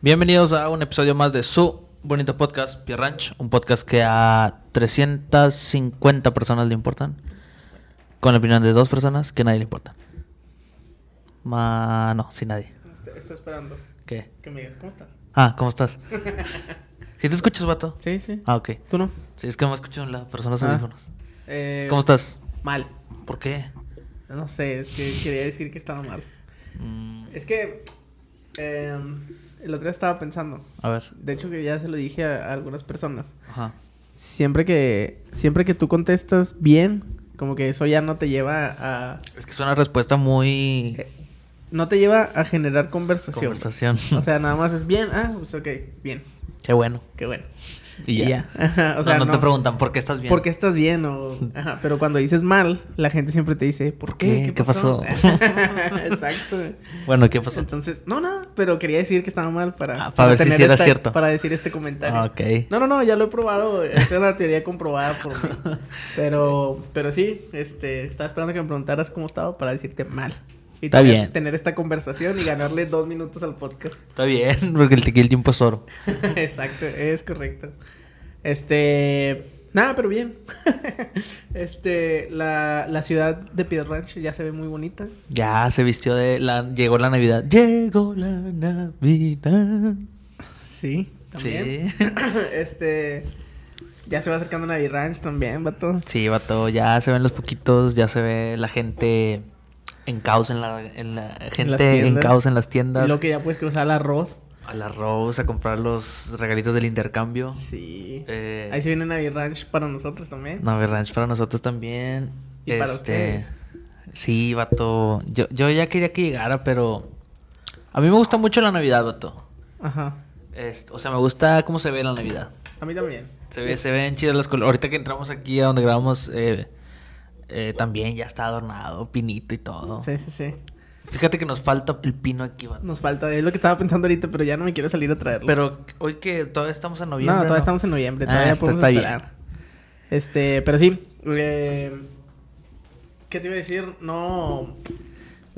Bienvenidos a un episodio más de su bonito podcast, Pierre Ranch. Un podcast que a 350 personas le importan. Con la opinión de dos personas que nadie le importa. Ma... No, sin nadie. Estoy, estoy esperando ¿Qué? que me digas, ¿cómo estás? Ah, ¿cómo estás? ¿Sí te escuchas, vato? Sí, sí. Ah, ok. ¿Tú no? Sí, es que me escucho en la persona los Ah. audífonos. Eh, ¿Cómo estás? Mal. ¿Por qué? No sé, es que quería decir que estaba mal. Mm, Es que eh, el otro día estaba pensando. a ver. De hecho, que ya se lo dije a, a algunas personas. Ajá. Siempre que, siempre que tú contestas bien, como que eso ya no te lleva a... Es que es una respuesta muy... Eh, no te lleva a generar conversación. Conversación. O sea, nada más es bien. Ah, pues ok, bien. Qué bueno. Qué bueno. Y ya. Ajá, o No, sea, no, te preguntan por qué estás bien. ¿Por qué estás bien? O... Ajá, pero cuando dices mal, la gente siempre te dice, ¿por qué? qué? ¿Qué pasó? Exacto. Bueno, ¿qué pasó? Entonces, no, nada, pero quería decir que estaba mal para, Ah, para ver si era esta- cierto. Para decir este comentario. Ah. No, no, no, ya lo he probado. Es una teoría comprobada por mí. Pero, pero sí, este, estaba esperando que me preguntaras cómo estaba para decirte mal. Y Está tener, bien. tener esta conversación y ganarle dos minutos al podcast. Está bien, porque el, el tiempo es oro. Exacto, es correcto. Este. Nada, pero bien. este. La, la ciudad de Piedra Ranch ya se ve muy bonita. Ya se vistió de la llegó la Navidad. Llegó la Navidad. Sí, también. Sí. este. Ya se va acercando Navi Ranch también, vato. Sí, vato, ya se ven los poquitos, ya se ve la gente en caos en la, en la gente en caos en las Y tiendas. lo que ya puedes cruzar al arroz. Al arroz a comprar los regalitos del intercambio. Sí. Eh, Ahí se viene Navi Ranch para nosotros también. Navi Ranch para nosotros también. Y para Este, ustedes. Sí, vato. Yo, yo ya quería que llegara, pero a mí me gusta mucho la Navidad, vato. Ajá. Este, o sea, me gusta cómo se ve la Navidad. A mí también. Se, ve, se ven chidas las colores. Ahorita que entramos aquí a donde grabamos, eh, eh, también ya está adornado, pinito y todo. Sí, sí, sí. Fíjate que nos falta el pino aquí, vato. Nos falta, es lo que estaba pensando ahorita, pero ya no me quiero salir a traerlo. Pero hoy que todavía estamos en noviembre. no, todavía estamos en noviembre, Ah, todavía está- podemos está bien. esperar. Este, pero sí. eh, ¿Qué te iba a decir? No.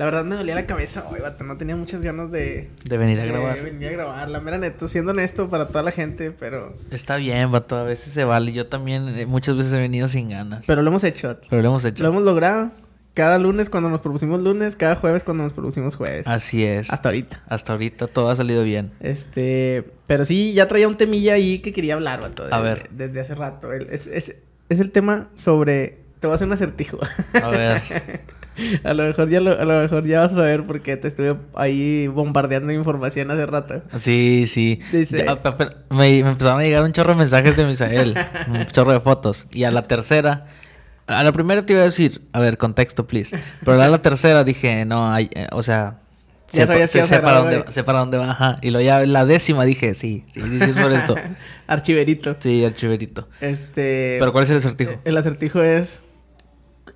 La verdad me dolía la cabeza hoy, vato. No tenía muchas ganas de, De venir a de grabar. venir a grabar. La mera neta, siendo honesto para toda la gente, pero. Está bien, vato. A veces se vale. Yo también eh, muchas veces he venido sin ganas. Pero lo hemos hecho, vato. Pero lo hemos hecho. Lo hemos logrado. Cada lunes cuando nos propusimos lunes, cada jueves cuando nos propusimos jueves. Así es. Hasta ahorita. Hasta ahorita todo ha salido bien. Este, pero sí, ya traía un temilla ahí que quería hablar, vato. A ver. Desde hace rato. El- Es, es, es el tema sobre. Te voy a hacer un acertijo. A ver. a lo mejor ya lo- a lo mejor ya vas a saber porque te estuve ahí bombardeando información hace rato. Sí, sí. Dice- Ya, me, me empezaron a llegar un chorro de mensajes de Misael. un chorro de fotos. Y a la tercera. A la primera te iba a decir, a ver, contexto, please. Pero a la tercera dije, no, hay, eh, o sea. Ya sé, sabías sé- que ibas sé a para dónde, sé para dónde va, ajá. Y luego ya la décima dije, sí, sí, sí, sí, es por esto. Archiverito. Sí, el chiverito. Este. Pero ¿cuál es el acertijo? El acertijo es.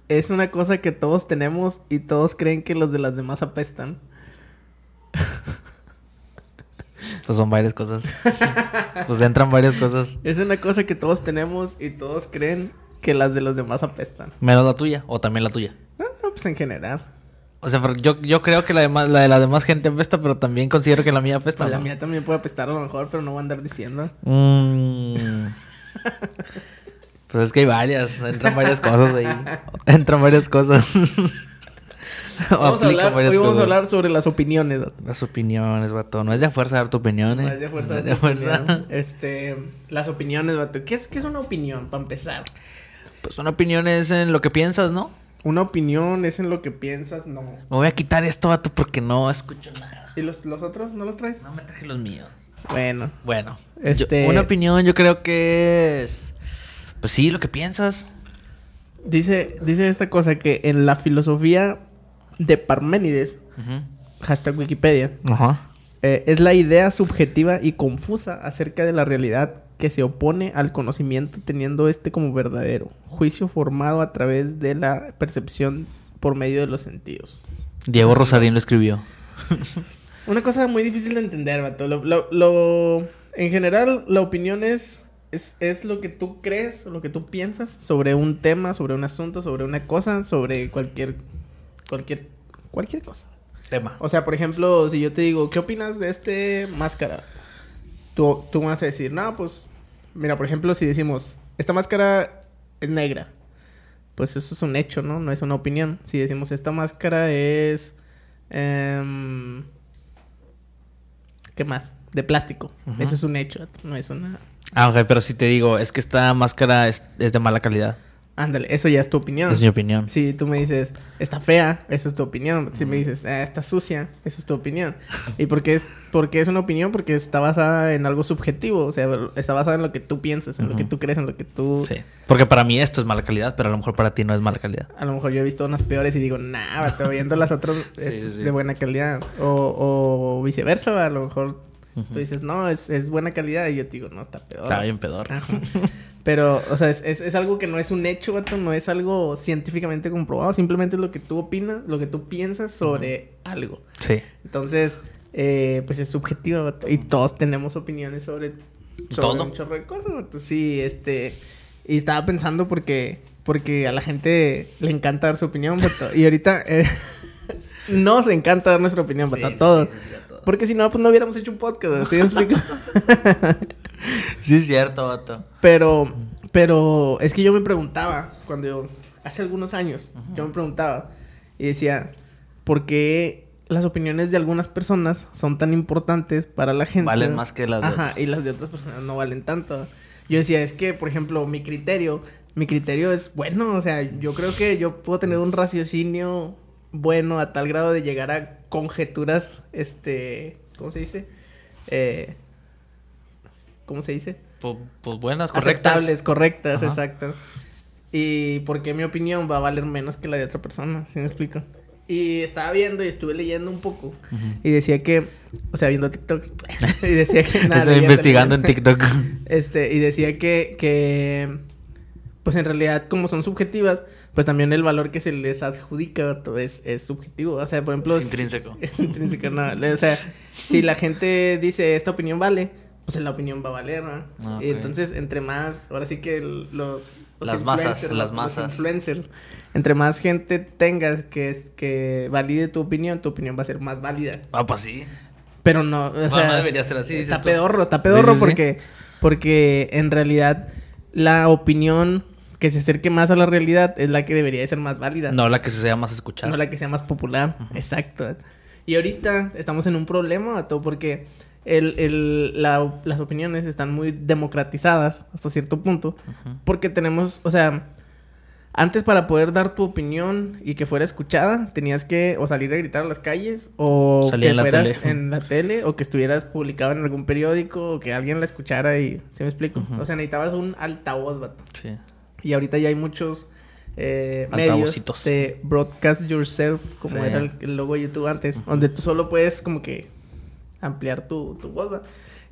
Es una cosa que todos tenemos y todos creen que los de las demás apestan. Pues son varias cosas. pues entran varias cosas. Es una cosa que todos tenemos y todos creen que las de los demás apestan. Menos la tuya o también la tuya. No, no, pues en general. O sea, yo, yo creo que la, demás, la de la demás gente apesta, pero también considero que la mía apesta. Pues la mía también puede apestar a lo mejor, pero no voy a andar diciendo. Mm. pues es que hay varias, entran varias cosas ahí. Entran varias cosas. Vamos a hablar, hoy vamos a cosas. hablar sobre las opiniones. vato. Las opiniones, vato. No es de a fuerza dar tu opinión, ¿eh? No es de fuerza. No es de de fuerza. opinión. Este, las opiniones, vato. ¿Qué es, ¿Qué es una opinión, para empezar? Pues una opinión es en lo que piensas, ¿no? Una opinión es en lo que piensas, no. Me voy a quitar esto, vato, porque no escucho nada. ¿Y los, los otros no los traes? No me traje los míos. Bueno, Bueno, Este- yo- una opinión yo creo que es... Pues sí, lo que piensas. dice, dice esta cosa que en la filosofía de Parménides, hashtag Wikipedia, eh, es la idea subjetiva y confusa acerca de la realidad que se opone al conocimiento teniendo este como verdadero, juicio formado a través de la percepción por medio de los sentidos. Diego Rosarín lo escribió. Una cosa muy difícil de entender, vato. Lo, lo- lo- en general, la opinión es, es, es lo que tú crees, lo que tú piensas sobre un tema, sobre un asunto, sobre una cosa, sobre cualquier, cualquier, cualquier cosa. Tema. O sea, por ejemplo, si yo te digo, ¿qué opinas de este máscara? tú, tú vas a decir, no, pues, mira, por ejemplo, si decimos, esta máscara es negra, pues eso es un hecho, ¿no? No es una opinión. Si decimos, esta máscara es... em, ¿Qué más? De plástico. Eso es un hecho, no es una... Ah, ok, pero si te digo, es que esta máscara es, es de mala calidad. Ándale, eso ya es tu opinión. Es mi opinión. Si tú me dices, está fea, eso es tu opinión. Si me dices, "Ah, está sucia, eso es tu opinión. ¿Y por qué es, por qué es una opinión? Porque está basada en algo subjetivo. O sea, está basada en lo que tú piensas, en lo que tú crees, en lo que tú... Sí. Porque para mí esto es mala calidad, pero a lo mejor para ti no es mala calidad. A lo mejor yo he visto unas peores y digo, nah, vato, viendo las otras sí, sí. de buena calidad. O, o viceversa, a lo mejor Tú dices, no, es, es buena calidad. Y yo te digo, no, está peor. Está bien pedor. Ajá. Pero, o sea, es, es, es algo que no es un hecho, vato, no es algo científicamente comprobado, simplemente es lo que tú opinas, lo que tú piensas sobre algo. Sí. Entonces, eh, pues es subjetivo, vato, y todos tenemos opiniones sobre, sobre Todo. un chorro de cosas, vato. Sí, este, y estaba pensando porque, porque a la gente le encanta dar su opinión, vato, y ahorita eh, nos encanta dar nuestra opinión, a todos. Porque si no, pues no hubiéramos hecho un podcast, ¿sí explico? Sí, es cierto, vato. Pero, pero es que yo me preguntaba, cuando yo, hace algunos años, yo me preguntaba y decía, ¿por qué las opiniones de algunas personas son tan importantes para la gente? Valen más que las de Ajá, y las de otras personas no valen tanto. Yo decía, es que, por ejemplo, mi criterio, mi criterio es bueno, o sea, yo creo que yo puedo tener un raciocinio bueno a tal grado de llegar a conjeturas, este, ¿cómo se dice? Eh, ¿Cómo se dice? Pues, pues buenas, correctas. Aceptables, correctas, Ajá. exacto. Y porque mi opinión va a valer menos que la de otra persona, ¿sí me explico? Y estaba viendo y estuve leyendo un poco. Y decía que, o sea, viendo TikToks. y decía que nada. Estoy investigando en. TikTok. Este, y decía que, que, pues en realidad, como son subjetivas, pues también el valor que se les adjudica es, es subjetivo. O sea, por ejemplo. Es intrínseco. Es intrínseco, no. O sea, si la gente dice esta opinión vale, pues la opinión va a valer, ¿no? Ah, Y ok. entonces, entre más, ahora sí que el- los, los Las masas, las los masas. influencers, entre más gente tengas que es que valide tu opinión, tu opinión va a ser más válida. Ah, pues sí. Pero no, o No, sea, no debería ser así, Está tú. pedorro, está pedorro Sí, sí, sí. porque porque en realidad la opinión que se acerque más a la realidad es la que debería de ser más válida. No la que se sea más escuchada. No la que sea más popular. Exacto. Y ahorita estamos en un problema, todo porque el, el- la- las opiniones están muy democratizadas hasta cierto punto. Ujú. Porque tenemos, o sea, antes para poder dar tu opinión y que fuera escuchada, tenías que o salir a gritar a las calles o Salir que en la fueras tele. en la tele o que estuvieras publicado en algún periódico o que alguien la escuchara y, ¿sí me explico? Ujú. O sea, necesitabas un altavoz, vato. Sí. Y ahorita ya hay muchos eh, medios de broadcast yourself, como Sí. era el, el logo de YouTube antes, donde tú solo puedes como que ampliar tu, tu voz, ¿va?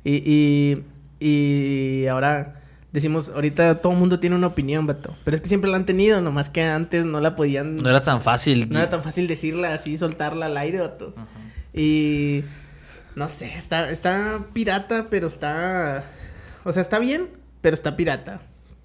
Y, y, y ahora decimos, ahorita todo el mundo tiene una opinión, vato. Pero es que siempre la han tenido, nomás que antes no la podían... No era tan fácil. no era tan fácil decirla así, soltarla al aire, vato. Y... No sé, está, está pirata, pero está... O sea, está bien, pero está pirata.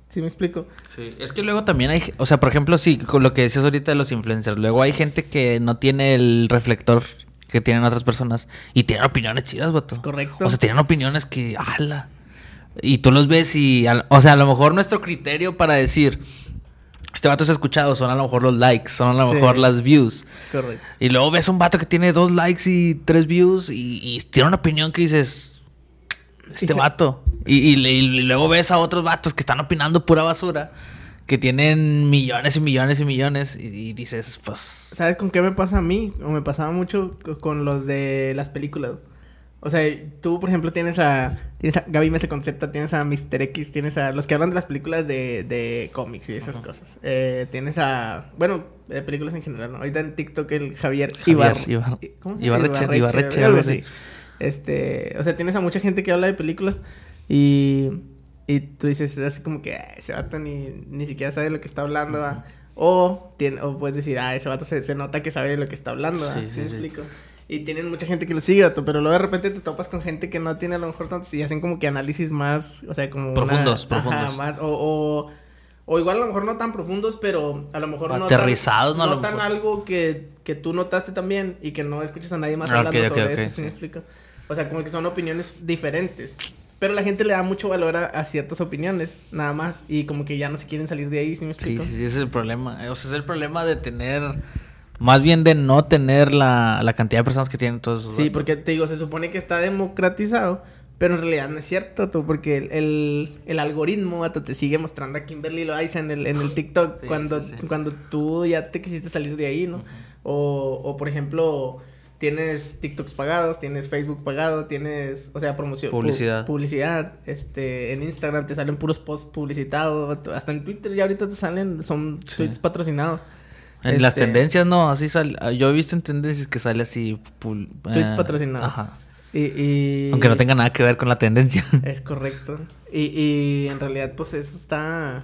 ¿Sí me explico? Sí, es que luego también hay, o sea, por ejemplo, sí, con lo que decías ahorita de los influencers, luego hay gente que no tiene el reflector que tienen otras personas y tienen opiniones chidas, vato. Es correcto. O sea, tienen opiniones que, ala. Y tú los ves y, al- o sea, a lo mejor nuestro criterio para decir, este vato es escuchado, son a lo mejor los likes, son a lo Sí. mejor las views. Es correcto. Y luego ves un vato que tiene dos likes y tres views y, y tiene una opinión que dices, este Y se- vato. Y, y y luego ves a otros vatos que están opinando pura basura, que tienen millones y millones y millones y, dices, pues... ¿Sabes con qué me pasa a mí? O me pasaba mucho co- con los de las películas. O sea, tú, por ejemplo, tienes a... Tienes a Gaby Mesa Concepta, tienes a Mr. X, tienes a... Los que hablan de las películas de, de cómics y esas cosas. Eh, tienes a... Bueno, de películas en general, ¿no? Ahorita en TikTok el Javier, Javier Ibar... Ibar- ¿Cómo se llama? Ibarreche- Ibarreche, así. así. Este... O sea, tienes a mucha gente que habla de películas y... Y tú dices, es así como que "Ah, ese vato ni, ni siquiera sabe de lo que está hablando, ¿va?". O, tiene, o puedes decir, ah, ese vato se, se nota que sabe de lo que está hablando, ¿va? Sí, ¿Sí, me explico? Y tienen mucha gente que lo sigue, vato, pero luego de repente te topas con gente que no tiene a lo mejor tantos y hacen como que análisis más, o sea, como... una- Profundos, Ajá, profundos. más, o, o, o igual a lo mejor no tan profundos, pero a lo mejor Aterrizados, ¿no? Mejor. algo que, que tú notaste también y que no escuchas a nadie más hablando sobre eso, ¿sí sí. me explico? O sea, como que son opiniones diferentes. Pero la gente le da mucho valor a, a ciertas opiniones, nada más. Y como que ya no se quieren salir de ahí, ¿sí me explico? sí, sí, ese es el problema. O sea, es el problema de tener, más bien de no tener la, la cantidad de personas que tienen todos esos Sí, datos. porque te digo, se supone que está democratizado, pero en realidad no es cierto, tú, porque el, el, el algoritmo te sigue mostrando a Kimberly Loaiza en el, en el TikTok Sí, cuando, sí, sí. cuando tú ya te quisiste salir de ahí, ¿no? o, o, por ejemplo, tienes TikToks pagados, tienes Facebook pagado, tienes, o sea, promoción. pu- Publicidad. publicidad, este, en Instagram te salen puros posts publicitados, hasta en Twitter ya ahorita te salen, son Sí. tweets patrocinados. En las Este- tendencias no, así sale. Yo he visto en tendencias que sale así. pul- Tweets eh, patrocinados. Ajá. Y, y... Aunque no tenga nada que ver con la tendencia. Es correcto. Y, y en realidad, pues eso está.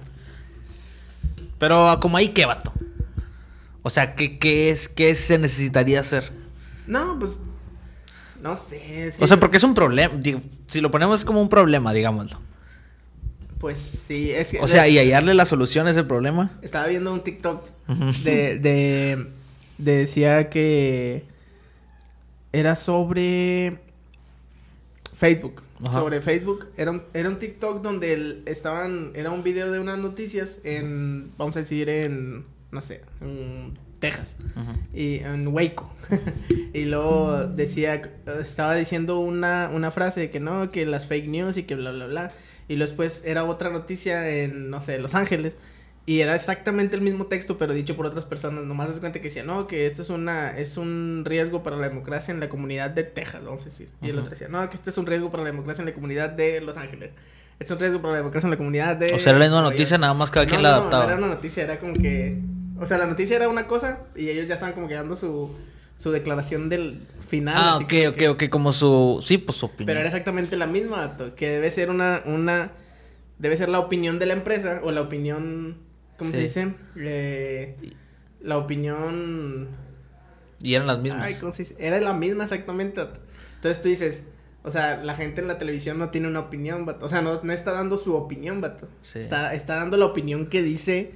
Pero como ahí, ¿qué vato? O sea, ¿qué, qué es, qué se necesitaría hacer? No, pues. No sé. Es que O sea, porque es un problema. digo, si lo ponemos es como un problema, digámoslo. Pues sí, es que. O sea, y hallarle la solución a ese problema. Estaba viendo un TikTok de, de, de decía que era sobre Facebook. Ajá. Sobre Facebook. Era un, era un TikTok donde el- estaban, era un video de unas noticias en, vamos a decir, en, no sé, en Texas. Ujú. y en Waco. y luego decía, estaba diciendo una, una frase de que no, que las fake news y que bla, bla, bla. Y luego después era otra noticia en, no sé, Los Ángeles. Y era exactamente el mismo texto, pero dicho por otras personas. Nomás das cuenta que decía, no, que esto es una, es un riesgo para la democracia en la comunidad de Texas, vamos a decir. Y el otro decía, no, que este es un riesgo para la democracia en la comunidad de Los Ángeles. Este es un riesgo para la democracia en la comunidad de... O sea, era la misma Nueva noticia, York". nada más cada quien no, la no, adaptaba. No, era una noticia, era como que. O sea, la noticia era una cosa y ellos ya estaban como que dando su, su declaración del final. Ah, así ok, como ok, que- ok, como su... Sí, pues su opinión. Pero era exactamente la misma, que debe ser una, una. Debe ser la opinión de la empresa o la opinión. ¿Cómo se dice? Eh, la opinión. Y eran las mismas. Ay, ¿cómo se dice? Era la misma exactamente. Entonces tú dices. O sea, la gente en la televisión no tiene una opinión, vato. O sea, no, no está dando su opinión, vato. Sí. Está, está dando la opinión que dice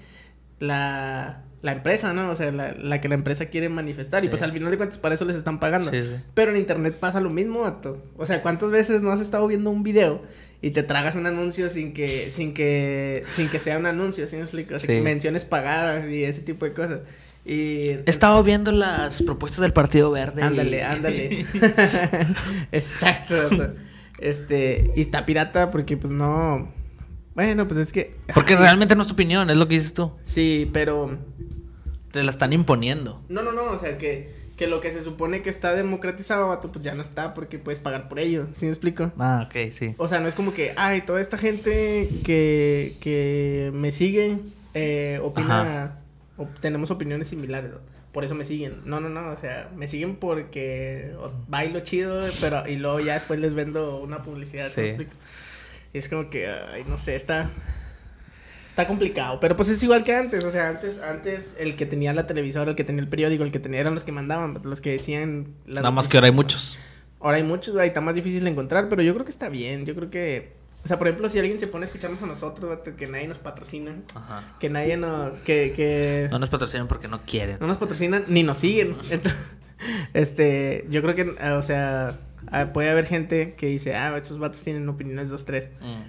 la, la empresa, ¿no? O sea, la, la que la empresa quiere manifestar. Y pues al final de cuentas para eso les están pagando. Sí, sí. Pero en internet pasa lo mismo, vato. O sea, ¿cuántas veces no has estado viendo un video y te tragas un anuncio sin que, sin que, sin que sea un anuncio, ¿sí me explico? Así Sí. que menciones pagadas y ese tipo de cosas. Y He estado viendo las propuestas del Partido Verde. y- Ándale, ándale. Exacto. vato. Este, y está pirata porque pues no. Bueno, pues es que. Porque realmente no es tu opinión, es lo que dices tú. Sí, pero. Te la están imponiendo. No, no, no. O sea que, que lo que se supone que está democratizado, vato, pues ya no está porque puedes pagar por ello. ¿Sí me explico? Ah, ok, sí. O sea, no es como que, ay, toda esta gente que, que me sigue eh, opina, o- tenemos opiniones similares, ¿no? por eso me siguen. No, no, no, o sea, me siguen porque bailo chido, pero y luego ya después les vendo una publicidad. ¿sí me Sí. explico? Y es como que, ay, no sé, está... Está complicado, pero pues es igual que antes, o sea, antes, antes el que tenía la televisora, el que tenía el periódico, el que tenía eran los que mandaban, los que decían las Nada más que ahora hay muchos. Ahora hay muchos, güey, está más difícil de encontrar, pero yo creo que está bien. Yo creo que. O sea, por ejemplo, si alguien se pone a escucharnos a nosotros, que nadie nos patrocina, Ajá. que nadie nos. que, que No nos patrocinan porque no quieren. no nos patrocinan ni nos siguen. Entonces, este, yo creo que, o sea, ah, puede haber gente que dice, ah, estos vatos tienen opiniones 2, 3. Mm.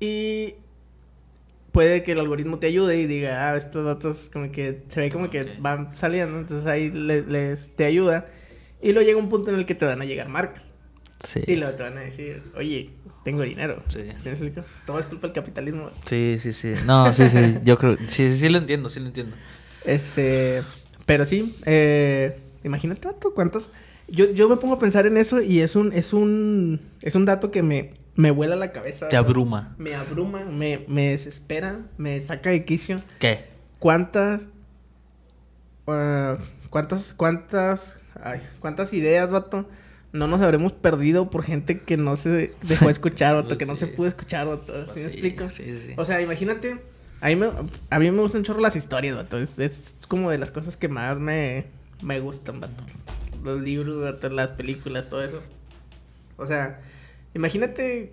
Y puede que el algoritmo te ayude y diga, ah, estos datos como que se ve como que Ok. van saliendo, entonces ahí le- les te ayuda. Y luego llega un punto en el que te van a llegar marcas. Sí. Y luego te van a decir, oye, tengo dinero. Sí. ¿Sí me explico? Todo es culpa del capitalismo. Sí, sí, sí. No, sí, sí. Yo creo. Sí, sí, sí lo entiendo, sí lo entiendo. Este, pero sí, eh, imagínate, cuántas... Yo, yo me pongo a pensar en eso y es un, es un, es un dato que me, me vuela la cabeza. Te abruma. Me abruma, me, me desespera, me saca de quicio. ¿Qué? ¿Cuántas, ah, cuántas, cuántas, ay, cuántas ideas, vato, no nos habremos perdido por gente que no se dejó escuchar, vato, que no se pudo escuchar, vato, ¿sí me explico? Sí, sí. O sea, imagínate, a mí me, a mí me gustan chorro las historias, vato. Es, es como de las cosas que más me, me gustan, vato. Los libros, las películas, todo eso. O sea, imagínate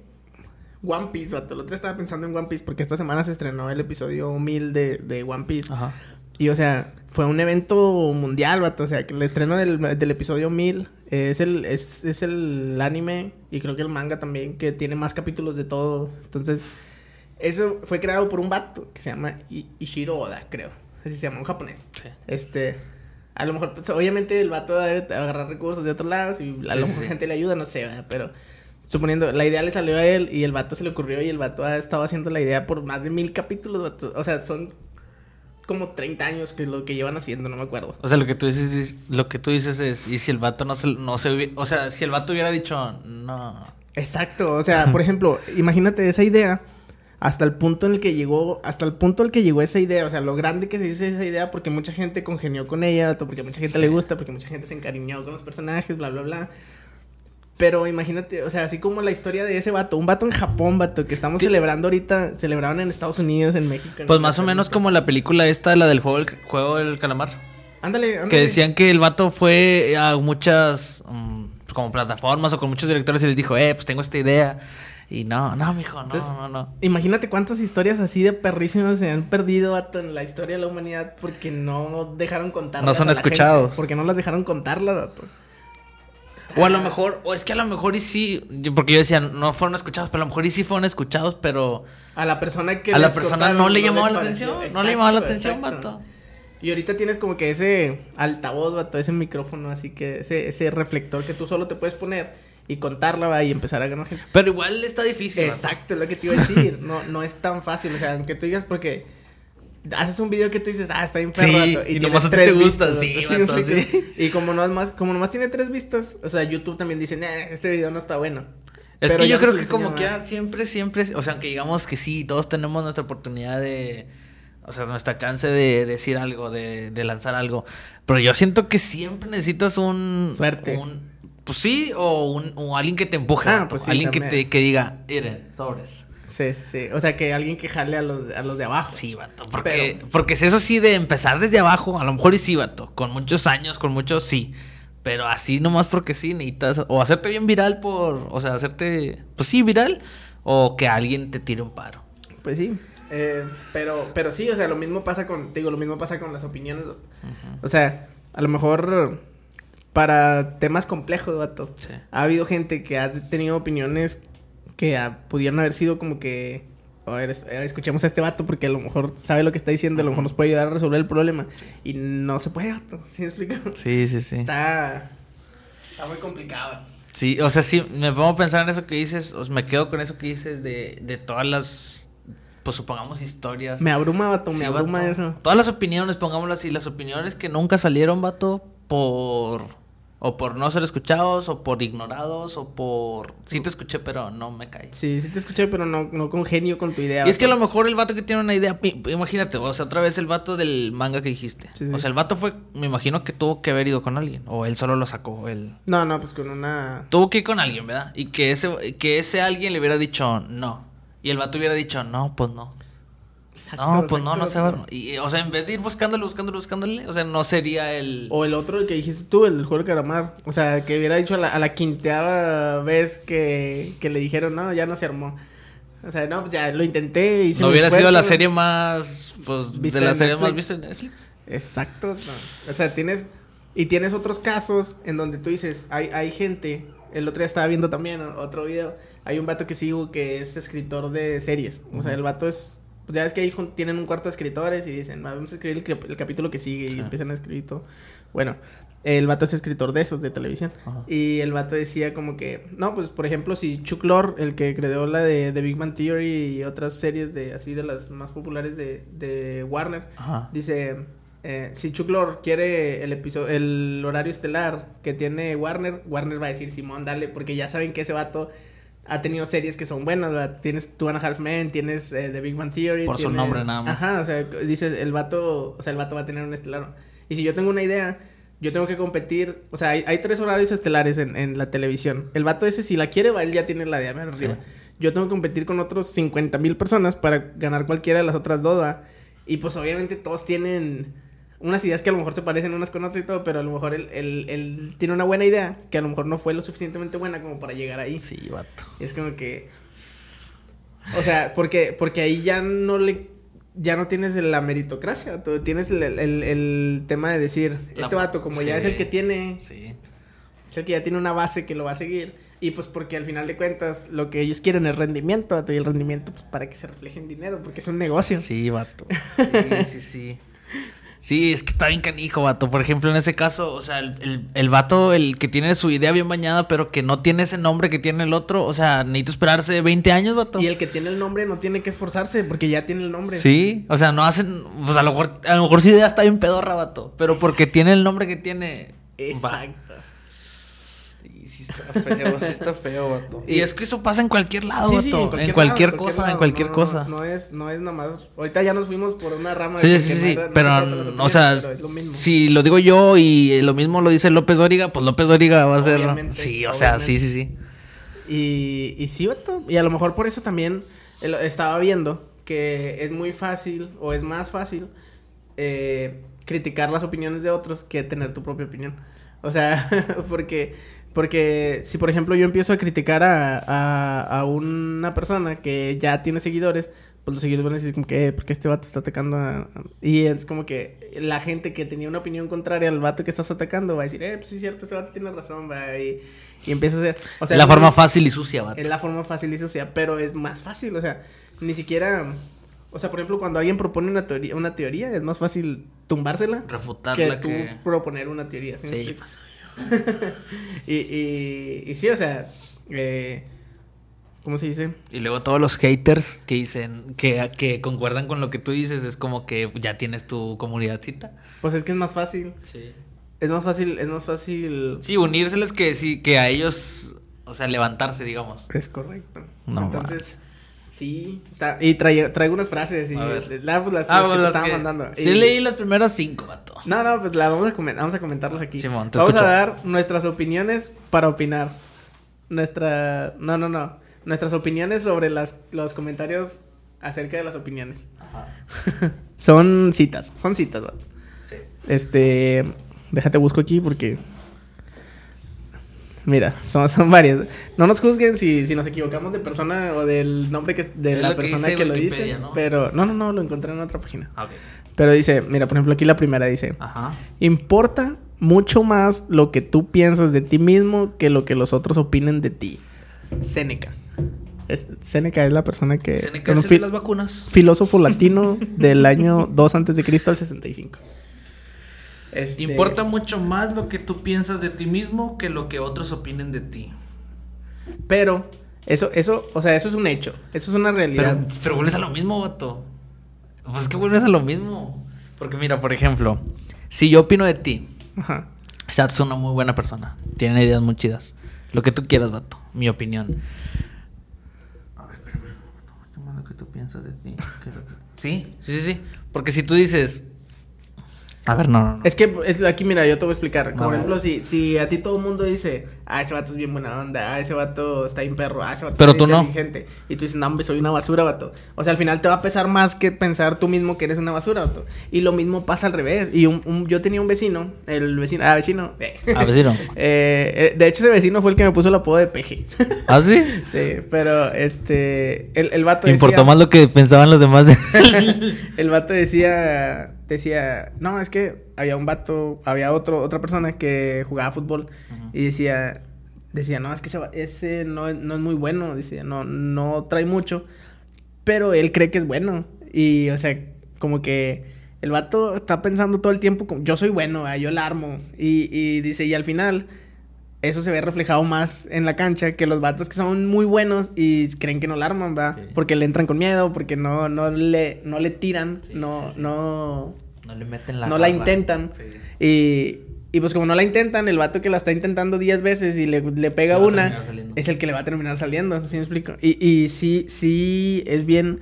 One Piece, vato. El otro estaba pensando en One Piece porque esta semana se estrenó el episodio 1000 de, de One Piece. Ajá. Y, o sea, fue un evento mundial, vato. O sea, que el estreno del, del episodio 1000 es el, es, es el anime y creo que el manga también que tiene más capítulos de todo. Entonces, eso fue creado por un vato que se llama I- Ishiro Oda, creo. Así se llama, un japonés. Sí. Este, a lo mejor, pues, obviamente el vato debe agarrar recursos de otros lados y a Sí, lo mejor sí. gente le ayuda, no sé, ¿verdad? pero suponiendo, la idea le salió a él y el vato se le ocurrió y el vato ha estado haciendo la idea por más de mil capítulos, vato. o sea, son como 30 años que lo que llevan haciendo, no me acuerdo. O sea, lo que tú dices, es- lo que tú dices es, y si el vato no se, no se hubiera, o sea, si el vato hubiera dicho, no, Exacto, o sea, por ejemplo, imagínate esa idea hasta el punto en el que llegó, hasta el punto en el que llegó esa idea, o sea, lo grande que se hizo esa idea porque mucha gente congenió con ella, porque mucha gente Sí. le gusta, porque mucha gente se encariñó con los personajes, bla, bla, bla. Pero imagínate, o sea, así como la historia de ese vato, un vato en Japón, vato, que estamos celebrando ahorita, celebraban en Estados Unidos, en México. en pues más o menos como la película esta, la del juego, del juego del calamar. Ándale, ándale. Que decían que el vato fue a muchas mm, como plataformas o con muchos directores y les dijo, eh, pues tengo esta idea. Y no, no, mijo, no, Entonces, no, no. Imagínate cuántas historias así de perrísimas se han perdido en la historia de la humanidad porque no dejaron contarlas. No son a la escuchados. gente, porque no las dejaron contarlas, vato. O a lo mejor, o es que a lo mejor y sí, porque yo decía, no fueron escuchados, pero a lo mejor y sí fueron escuchados, pero A la persona que a la persona no le llamaba la atención, no le llamaba la atención, exacto. vato. Y ahorita tienes como que ese altavoz, vato, ese micrófono, así que ese, ese reflector que tú solo te puedes poner y contarla, va, y empezar a ganar gente. Pero igual está difícil. Exacto, es lo que te iba a decir. No, no es tan fácil. O sea, aunque tú digas porque haces un video que tú dices, ah, está bien perro, Sí, y tienes nomás tres te gusta, vistas, sí, vato, sí. Y como no es más, como nomás tiene tres vistas, o sea, YouTube también dice, nah, este video no está bueno. Es Pero que yo creo que como quiera siempre, siempre, o sea, aunque digamos que sí, todos tenemos nuestra oportunidad de, o sea, nuestra chance de decir algo, de, de lanzar algo, pero yo siento que siempre necesitas un... Suerte. un- pues sí, o, un, o alguien que te empuje, Ah, pues sí, alguien que, te, que diga, miren, sobres. Sí, sí. O sea, que alguien que jale a los, a los de abajo. Sí, vato, porque, Pero- porque si eso sí de empezar desde abajo, a lo mejor y sí, vato, con muchos años, con muchos sí, pero así nomás porque sí, necesitas o hacerte bien viral por, o sea, hacerte, pues sí, viral, o que alguien te tire un paro. Pues sí. Eh, pero, pero sí, o sea, lo mismo pasa con, digo, lo mismo pasa con las opiniones. O sea, a lo mejor para temas complejos, vato. Sí. Ha habido gente que ha tenido opiniones que ah, pudieron haber sido como que, a ver, es- eh, escuchemos a este vato porque a lo mejor sabe lo que está diciendo, a lo mejor nos puede ayudar a resolver el problema. Y no se puede, vato. ¿Sí me explico? Sí, sí, sí. Está, está muy complicado. vato. Sí, o sea, sí, me pongo a pensar en eso que dices, o sea, me quedo con eso que dices de, de todas las, pues supongamos historias. Me abruma, vato, me abruma vato. eso. Todas las opiniones, pongámoslo así, las opiniones que nunca salieron, vato, por... O por no ser escuchados, o por ignorados, o por... Sí te escuché, pero no me cae. Sí, sí te escuché, pero no, no congenio con tu idea. Y es que a lo mejor el vato que tiene una idea, imagínate, o sea, otra vez el vato del manga que dijiste. Sí, sí. O sea, el vato fue, me imagino que tuvo que haber ido con alguien, o él solo lo sacó, él... No, no, pues con una... Tuvo que ir con alguien, ¿verdad? Y que ese, que ese alguien le hubiera dicho no. Y el vato hubiera dicho, no, pues no. Exacto, No, pues no, no sé. exacto. vato. Y, o sea, en vez de ir buscándole, buscándole, buscándole, o sea, no sería el... O el otro el que dijiste tú, el del juego de calamar. O sea, que hubiera dicho a la, a la quinteava vez que, que le dijeron, no, ya no se armó. O sea, no, pues ya lo intenté, hice no hubiera sido la serie más, pues, de las series más vistas en Netflix. Exacto. no. O sea, tienes... Y tienes otros casos en donde tú dices, hay, hay gente... El otro día estaba viendo también otro video. Hay un vato que sigo que es escritor de series. O sea, el vato es... Pues ya ves que ahí tienen un cuarto de escritores y dicen, "Va, vamos a escribir el, cap- el capítulo que sigue y Sí. empiezan a escribir todo. Bueno, el vato es escritor de esos, de televisión. Ajá. Y el vato decía como que, no, pues por ejemplo, si Chuck Lorre, el que creó la de, de Big Bang Theory y otras series de así de las más populares de, de Warner, Ajá. dice, eh, si Chuck Lorre quiere el episodio, el horario estelar que tiene Warner, Warner va a decir, Simón, dale, porque ya saben que ese vato ha tenido series que son buenas, ¿verdad? Tienes Two and a Half Men, tienes eh, The Big Bang Theory. Por su tienes- nombre nada más. Ajá, o sea, dice el vato, o sea, el vato va a tener un estelar. Y si yo tengo una idea, yo tengo que competir, o sea, hay, hay tres horarios estelares en, en la televisión. El vato ese, si la quiere, va, él ya tiene la de a ver arriba. Sí. Yo tengo que competir con otros 50 mil personas para ganar cualquiera de las otras dos, ¿va? Y pues obviamente todos tienen unas ideas que a lo mejor se parecen unas con otras y todo, pero a lo mejor él, él- él tiene una buena idea que a lo mejor no fue lo suficientemente buena como para llegar ahí. Sí, vato. Y es como que. O sea, porque, porque ahí ya no le. ya no tienes la meritocracia, tú tienes el, el- el tema de decir, La- este vato como ya es el que tiene, Sí. es el que ya tiene una base que lo va a seguir. Y pues porque al final de cuentas lo que ellos quieren es rendimiento, vato, y el rendimiento pues para que se refleje en dinero, porque es un negocio. Sí, vato. Sí, sí, sí. Sí, es que está bien canijo, vato. Por ejemplo, en ese caso, o sea, el, el, el vato, el que tiene su idea bien bañada, pero que no tiene ese nombre que tiene el otro, o sea, necesita esperarse 20 años, vato. Y el que tiene el nombre no tiene que esforzarse porque ya tiene el nombre. Sí, o sea, no hacen, pues a lo mejor, a lo mejor su idea está bien pedorra, vato, pero porque tiene el nombre que tiene. Exacto. Sí está feo, sí está feo, vato. Y es que eso pasa en cualquier lado, Sí, vato. sí, en cualquier, lado, cosa, lado. en cualquier No, cosa. No es, no es nada más. Ahorita ya nos fuimos por una rama Sí, de sí, sí, no pero, o sea, opiniones, pero es lo mismo. si lo digo yo y lo mismo lo dice López Dóriga, pues López Dóriga va a ser... Sí, o sea, sí, sí, sí. Y, y sí, vato. Y a lo mejor por eso también el- estaba viendo que es muy fácil o es más fácil eh, criticar las opiniones de otros que tener tu propia opinión. O sea, porque, porque si por ejemplo yo empiezo a criticar a, a, a una persona que ya tiene seguidores, pues los seguidores van a decir como que, eh, ¿por qué este vato está atacando a...? a-?" Y es como que la gente que tenía una opinión contraria al vato que estás atacando va a decir, eh, pues sí es cierto, este vato tiene razón, va, y, y empieza a hacer... O sea, la forma muy- fácil y sucia, vato. es la forma fácil y sucia, pero es más fácil, o sea, ni siquiera... O sea, por ejemplo, cuando alguien propone una teoría, una teoría es más fácil tumbársela que Refutarla tú que... proponer una teoría. ¿sí Sí. y, y, y sí, o sea, eh, ¿cómo se dice? Y luego todos los haters que dicen, que, que concuerdan con lo que tú dices, es como que ya tienes tu comunidadcita. Pues es que es más fácil, Sí. es más fácil, es más fácil... Sí, unírseles que sí, que a ellos, o sea, levantarse, digamos. Es correcto. No Entonces, sí, está, y trae- traigo unas frases y la- pues las, Ah, las que pues te las estaba que- mandando. Sí Y- leí las primeras cinco, vato. No, no, pues la vamos a, vamos a comentarlas aquí. Simón, te vamos escucho. a dar nuestras opiniones para opinar. Nuestra. No, no, no. Nuestras opiniones sobre las, los comentarios acerca de las opiniones. son citas, son citas, vato. Sí. Este. Déjate busco aquí porque. Mira, son, son varias. No nos juzguen si, si nos equivocamos de persona o del nombre que, de Es la lo persona que lo dice. ¿no? Pero. No, no, no, lo encontré en otra página. Ah. Pero dice, mira, por ejemplo, aquí la primera dice. Ajá. Importa mucho más lo que tú piensas de ti mismo que lo que los otros opinen de ti. Séneca. Es, Séneca es la persona que... Seneca es de las vacunas. filósofo latino del año 2 antes de Cristo al 65. Este, Importa mucho más lo que tú piensas de ti mismo que lo que otros opinen de ti. Pero, eso, eso, o sea, eso es un hecho. Eso es una realidad. Pero, pero vuelves a lo mismo, vato. Pues es que vuelves a lo mismo. Porque mira, por ejemplo, si yo opino de ti, Ajá. Sat es una muy buena persona. Tiene ideas muy chidas. Lo que tú quieras, vato. Mi opinión. A ver, espérame. Toma lo que tú piensas de ti. Sí, sí, sí, sí. Porque si tú dices. A ver, no, no, no. Es que es- aquí, mira, yo te voy a explicar. Como por ejemplo, si, si a ti todo el mundo dice, ah, ese vato es bien buena onda, ah, ese vato está bien perro, ah, ese vato Pero está tú no. inteligente. Y tú dices, no, hombre, soy una basura, vato. O sea, al final te va a pesar más que pensar tú mismo que eres una basura, vato. Y lo mismo pasa al revés. Y un, un- yo tenía un vecino, el vecino, ah, vecino. eh. A vecino. Eh, eh, de hecho, ese vecino fue el que me puso el apodo de peje. ¿Ah, sí? sí, pero este, el, el vato Importó decía- más lo que pensaban los demás. de- el vato decía, decía, no, es que había un vato, había otro, otra persona que jugaba fútbol y decía, decía, no, es que ese, ese no, no es muy bueno, decía, no, no trae mucho, pero él cree que es bueno y, o sea, como que el vato está pensando todo el tiempo, como, yo soy bueno, ah, yo la armo y, y dice, y al final eso se ve reflejado más en la cancha que los vatos que son muy buenos y creen que no la arman, ¿va? Sí. Porque le entran con miedo, porque no, no, le, no le tiran, Sí, no, sí. no, No le meten la no la intentan. Sí. Y, y pues como no la intentan, el vato que la está intentando 10 veces y le, le pega Le una, es el que le va a terminar saliendo, ¿sí me explico? Y, y sí, sí, es bien,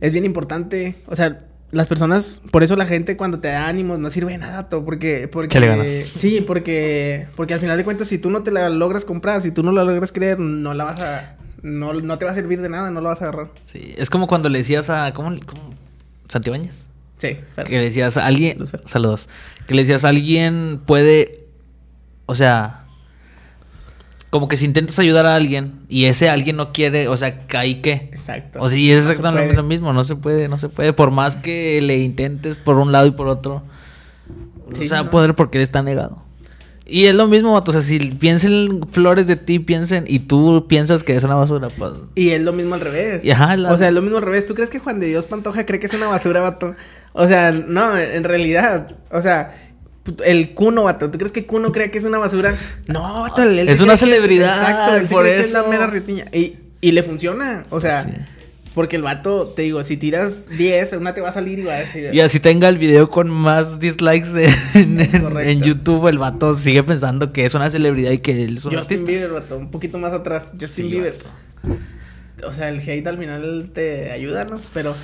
es bien importante, o sea, las personas, por eso la gente cuando te da ánimos no sirve de nada, to, porque, porque, Échale ganas. sí, porque, porque al final de cuentas, si tú no te la logras comprar, si tú no la logras creer, no la vas a, no, no te va a servir de nada, no la vas a agarrar. Sí, es como cuando le decías a. ¿Cómo? le- cómo? Santibáñez. Sí, Fer. Que le decías a alguien. Luz. Saludos. Que le decías a alguien puede. O sea. como que si intentas ayudar a alguien y ese alguien no quiere, o sea, ¿ahí qué? Exacto. O sea, y es No exactamente lo mismo, no se puede, no se puede. Por más que le intentes por un lado y por otro, Sí, o sea, no. poder porque está negado. Y es lo mismo, vato, o sea, si piensen flores de ti, piensen, y tú piensas que es una basura, pues... Y es lo mismo al revés. Y ajá, la- O sea, es lo mismo al revés. ¿Tú crees que Juan de Dios Pantoja cree que es una basura, vato? O sea, no, en realidad. O sea, el Cuno, vato. ¿Tú crees que Cuno cree que es una basura? No, vato. él- él Es una celebridad, exacto, él por cree que es la eso. mera retiña. Y, y le funciona. O sea, Sí. Porque el vato, te digo, si tiras 10, una te va a salir y va a decir. Y así tenga el video con más dislikes en, YouTube, el vato sigue pensando que es una celebridad y que él es un Justin artista. Bieber, vato. Un poquito más atrás. Justin Sí, Bieber. O sea, el hate al final te ayuda, ¿no? Pero,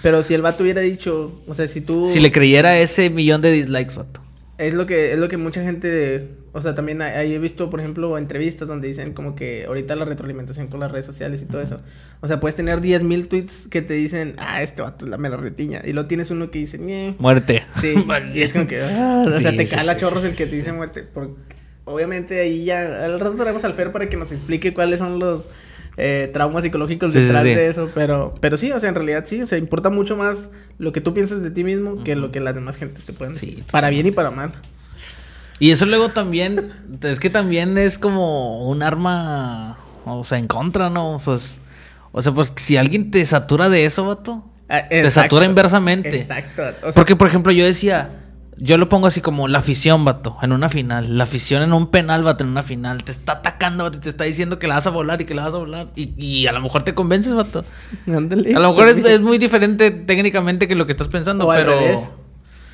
pero si el vato hubiera dicho, o sea, si tú. Si le creyera ese millón de dislikes, vato. Es lo que es lo que mucha gente, o sea, también ahí he visto, por ejemplo, entrevistas donde dicen como que ahorita la retroalimentación con las redes sociales y todo eso. O sea, puedes tener 10.000 tweets que te dicen, "Ah, este vato es la mera retiña." Y luego tienes uno que dice, "Ñe." Muerte. Sí, y es como que, ah, o sea, Sí, te cala sí, chorros sí, el que te dice muerte, porque obviamente ahí ya al rato traemos al Fer para que nos explique cuáles son los eh, traumas psicológicos detrás de eso, pero pero sí, o sea, en realidad sí, o sea, importa mucho más lo que tú piensas de ti mismo que lo que las demás gentes te pueden decir, para bien y para mal. Y eso luego también, es que también es como un arma, o sea, en contra, ¿no? O sea, es- o sea, pues si alguien te satura de eso, vato, Ah, te satura inversamente. Exacto. O sea, Porque, por ejemplo, yo decía, yo lo pongo así como la afición, vato, en una final. La afición en un penal, vato, en una final. Te está atacando, vato, te está diciendo que la vas a volar y que la vas a volar. Y, y a lo mejor te convences, vato. ándale. A lo mejor es, es muy diferente técnicamente que lo que estás pensando, o al pero... revés.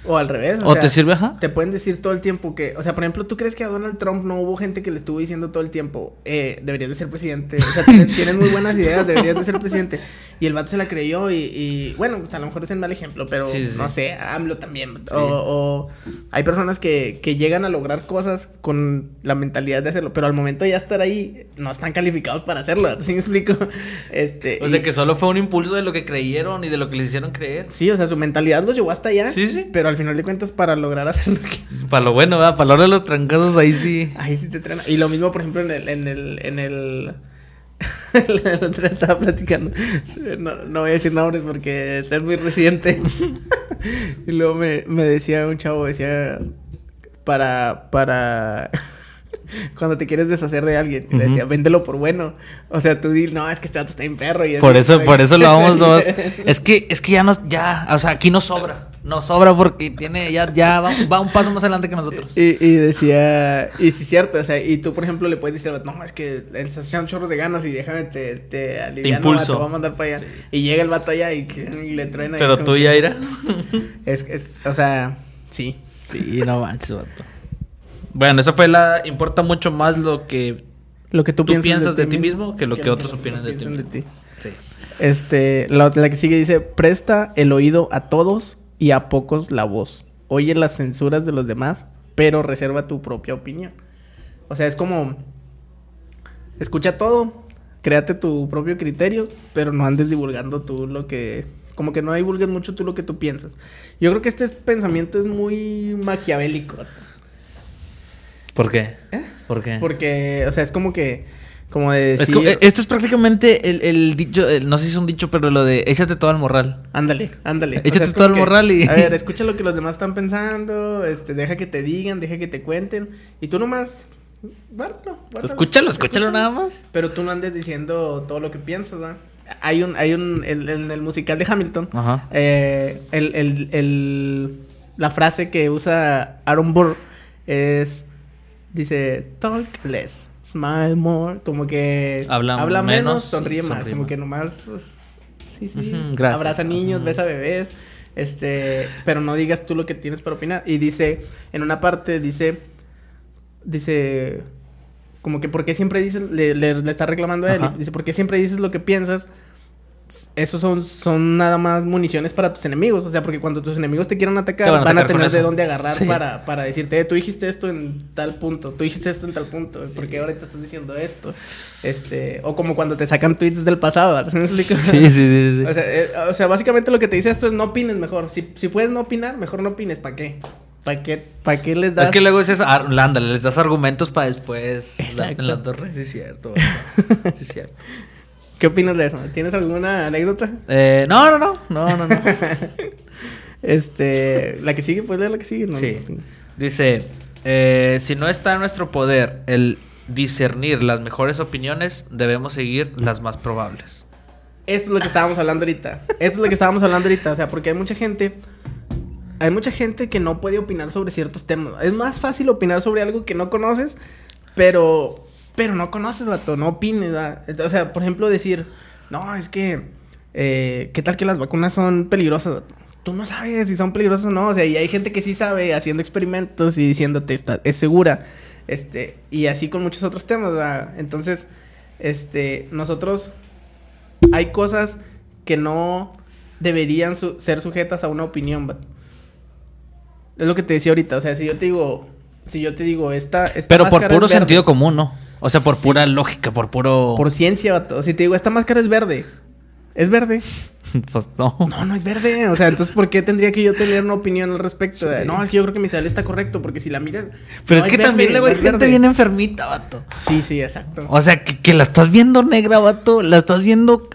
O al revés. O te sirve, ajá. Te pueden decir todo el tiempo que, o sea, por ejemplo, ¿tú crees que a Donald Trump no hubo gente que le estuvo diciendo todo el tiempo, eh, deberías de ser presidente? O sea, tienes, tienes muy buenas ideas, deberías de ser presidente. Y el vato se la creyó y, y, bueno, pues a lo mejor es el mal ejemplo, pero Sí, sí, no sí. sé, AMLO también. O, o hay personas que, que llegan a lograr cosas con la mentalidad de hacerlo, pero al momento de ya estar ahí, no están calificados para hacerlo. ¿Sí me explico? Este. O sea, que solo fue un impulso de lo que creyeron y de lo que les hicieron creer. Sí, o sea, su mentalidad los llevó hasta allá. Sí, sí. Pero al final de cuentas, para lograr hacer lo que. Para lo bueno, ¿verdad? Para lo de los trancazos, ahí sí. Ahí sí te trena. Y lo mismo, por ejemplo, en el. En el, en el... otro día estaba platicando. No, no voy a decir nombres porque es muy reciente. y luego me, me decía un chavo, decía. Para. Para. Cuando te quieres deshacer de alguien, y le decía, véndelo por bueno. O sea, tú di, no, es que este dato está en perro. Y es Por eso, perro". por eso lo vamos dos. Es que, es que ya nos, ya, o sea, aquí no sobra. No sobra porque tiene, ya, ya va, va un paso más adelante que nosotros. Y, y decía, y sí, cierto, o sea, y tú, por ejemplo, le puedes decir, no, es que estás echando chorros de ganas y déjame, te, te aliviano, impulso. te voy a mandar para allá. Y llega el vato allá y, y le truena. Pero tú que- ya irá. Es, es, o sea, sí. Sí, no manches, vato. Bueno, eso fue la. Importa mucho más lo que Lo que tú, tú, piensas, de, ti mismo que lo que, otros opinan de ti. piensan de mismo. ti. Sí. Este, la, la que sigue dice, presta el oído a todos y a pocos la voz. Oye las censuras de los demás, pero reserva tu propia opinión. O sea, es como, escucha todo, créate tu propio criterio, pero no andes divulgando tú lo que, como que no divulgues mucho tú lo que tú piensas. Yo creo que este es- pensamiento es muy maquiavélico. ¿Por qué? ¿Eh? ¿Por qué? Porque, o sea, es como que, como de decir... eh, esto es prácticamente el, el dicho, el- no sé si es un dicho, pero lo de échate todo al morral. Ándale, ándale. Échate todo al morral y- A ver, escucha lo que los demás están pensando, este, deja que te digan, deja que te cuenten. Y tú nomás, guárdalo, guárdalo. Escúchalo, escúchalo nada más. Pero tú no andes diciendo todo lo que piensas, ¿verdad? Hay un, hay un, el- en el musical de Hamilton, Ajá. eh, el, el, el, la frase que usa Aaron Burr es, dice, talk less, smile more, como que Habla menos, menos, sonríe más, sonríe como más. que nomás, pues, sí, sí, gracias. abraza niños, Ujú. besa bebés, este, pero no digas tú lo que tienes para opinar. Y dice, en una parte dice, dice, como que porque siempre dices, le, le, le está reclamando a él, Ajá. dice, porque siempre dices lo que piensas, esos son, son nada más municiones para tus enemigos. O sea, porque cuando tus enemigos te quieran atacar, Te van a atacar tener de dónde agarrar Sí. para, para decirte, "Eh, tú dijiste esto en tal punto, tú dijiste esto en tal punto, porque ahorita estás diciendo esto. Este, o como cuando te sacan tweets del pasado, ¿verdad? ¿Sí explico? Sí, sí, sí, sí. O sea, eh, o sea, básicamente lo que te dice esto es no opines mejor. Si, si puedes no opinar, mejor no opines, ¿para qué? ¿Para qué, pa qué les das? Es que luego es eso, ah, ándale, les das argumentos para después Exacto. en la torre. Sí, es cierto. Sí, es cierto. ¿Qué opinas de eso? ¿Tienes alguna anécdota? Eh, no, no, no. No, no, no. Este, la que sigue, pues leer la que sigue. No, Sí. no- Dice, eh, si no está en nuestro poder el discernir las mejores opiniones, debemos seguir las más probables. Esto es lo que estábamos hablando ahorita. Esto es lo que estábamos hablando ahorita. O sea, porque hay mucha gente. Hay mucha gente que no puede opinar sobre ciertos temas. Es más fácil opinar sobre algo que no conoces, pero. Pero no conoces, vato. No opines, ¿va? O sea, por ejemplo, decir. No, es que. eh, ¿Qué tal que las vacunas son peligrosas? vato? Tú no sabes si son peligrosas o no. O sea, y hay gente que sí sabe haciendo experimentos y diciéndote está, es segura. Este, y así con muchos otros temas, ¿va? Entonces, este, nosotros hay cosas que no deberían su- ser sujetas a una opinión, vato. Es lo que te decía ahorita, o sea, si yo te digo, si yo te digo, esta, esta Pero por puro sentido común, ¿no? O sea, por Sí. pura lógica, por puro... por ciencia, vato. Si te digo, esta máscara es verde, ¿es verde? Pues no. No, no es verde. O sea, entonces, ¿por qué tendría que yo tener una opinión al respecto? Sí. No, es que yo creo que mi sal está correcto, porque si la miras. Pero no, es que también luego hay gente bien enfermita, vato. Sí, sí, exacto. O sea, que, que la estás viendo negra, vato. La estás viendo.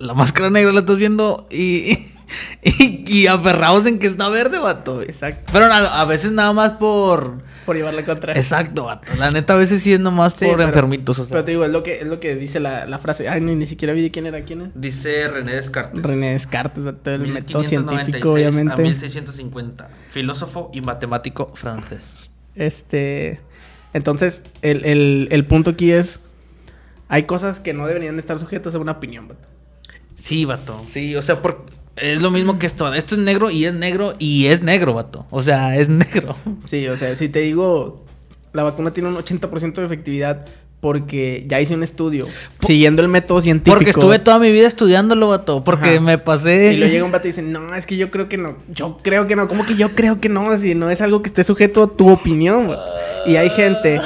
la máscara negra la estás viendo y. Y, y aferrados en que está verde, vato. Exacto. Pero a, a veces nada más por. Por llevarla contra. Exacto, vato. La neta, a veces sí es nomás Sí, por pero- enfermitos. O sea. Pero te digo, es lo que, es lo que dice la, la frase. Ay, ni, ni siquiera vi de quién era quién es. Dice René Descartes. René Descartes, vato, el método 1596 científico, A obviamente. 1650. Filósofo y matemático francés. Este. Entonces, el, el, el punto aquí es. Hay cosas que no deberían estar sujetas a una opinión, vato. Sí, vato. Sí, o sea, por, es lo mismo que esto. Esto es negro y es negro y es negro, vato. O sea, es negro. Sí, o sea, si te digo, la vacuna tiene un 80% de efectividad porque ya hice un estudio siguiendo el método científico. Porque estuve toda mi vida estudiándolo, vato. Porque Ajá. me pasé. Y luego llega un vato y dice, no, es que yo creo que no. Yo creo que no. ¿Cómo que yo creo que no? Si no es algo que esté sujeto a tu opinión. vato. Y hay gente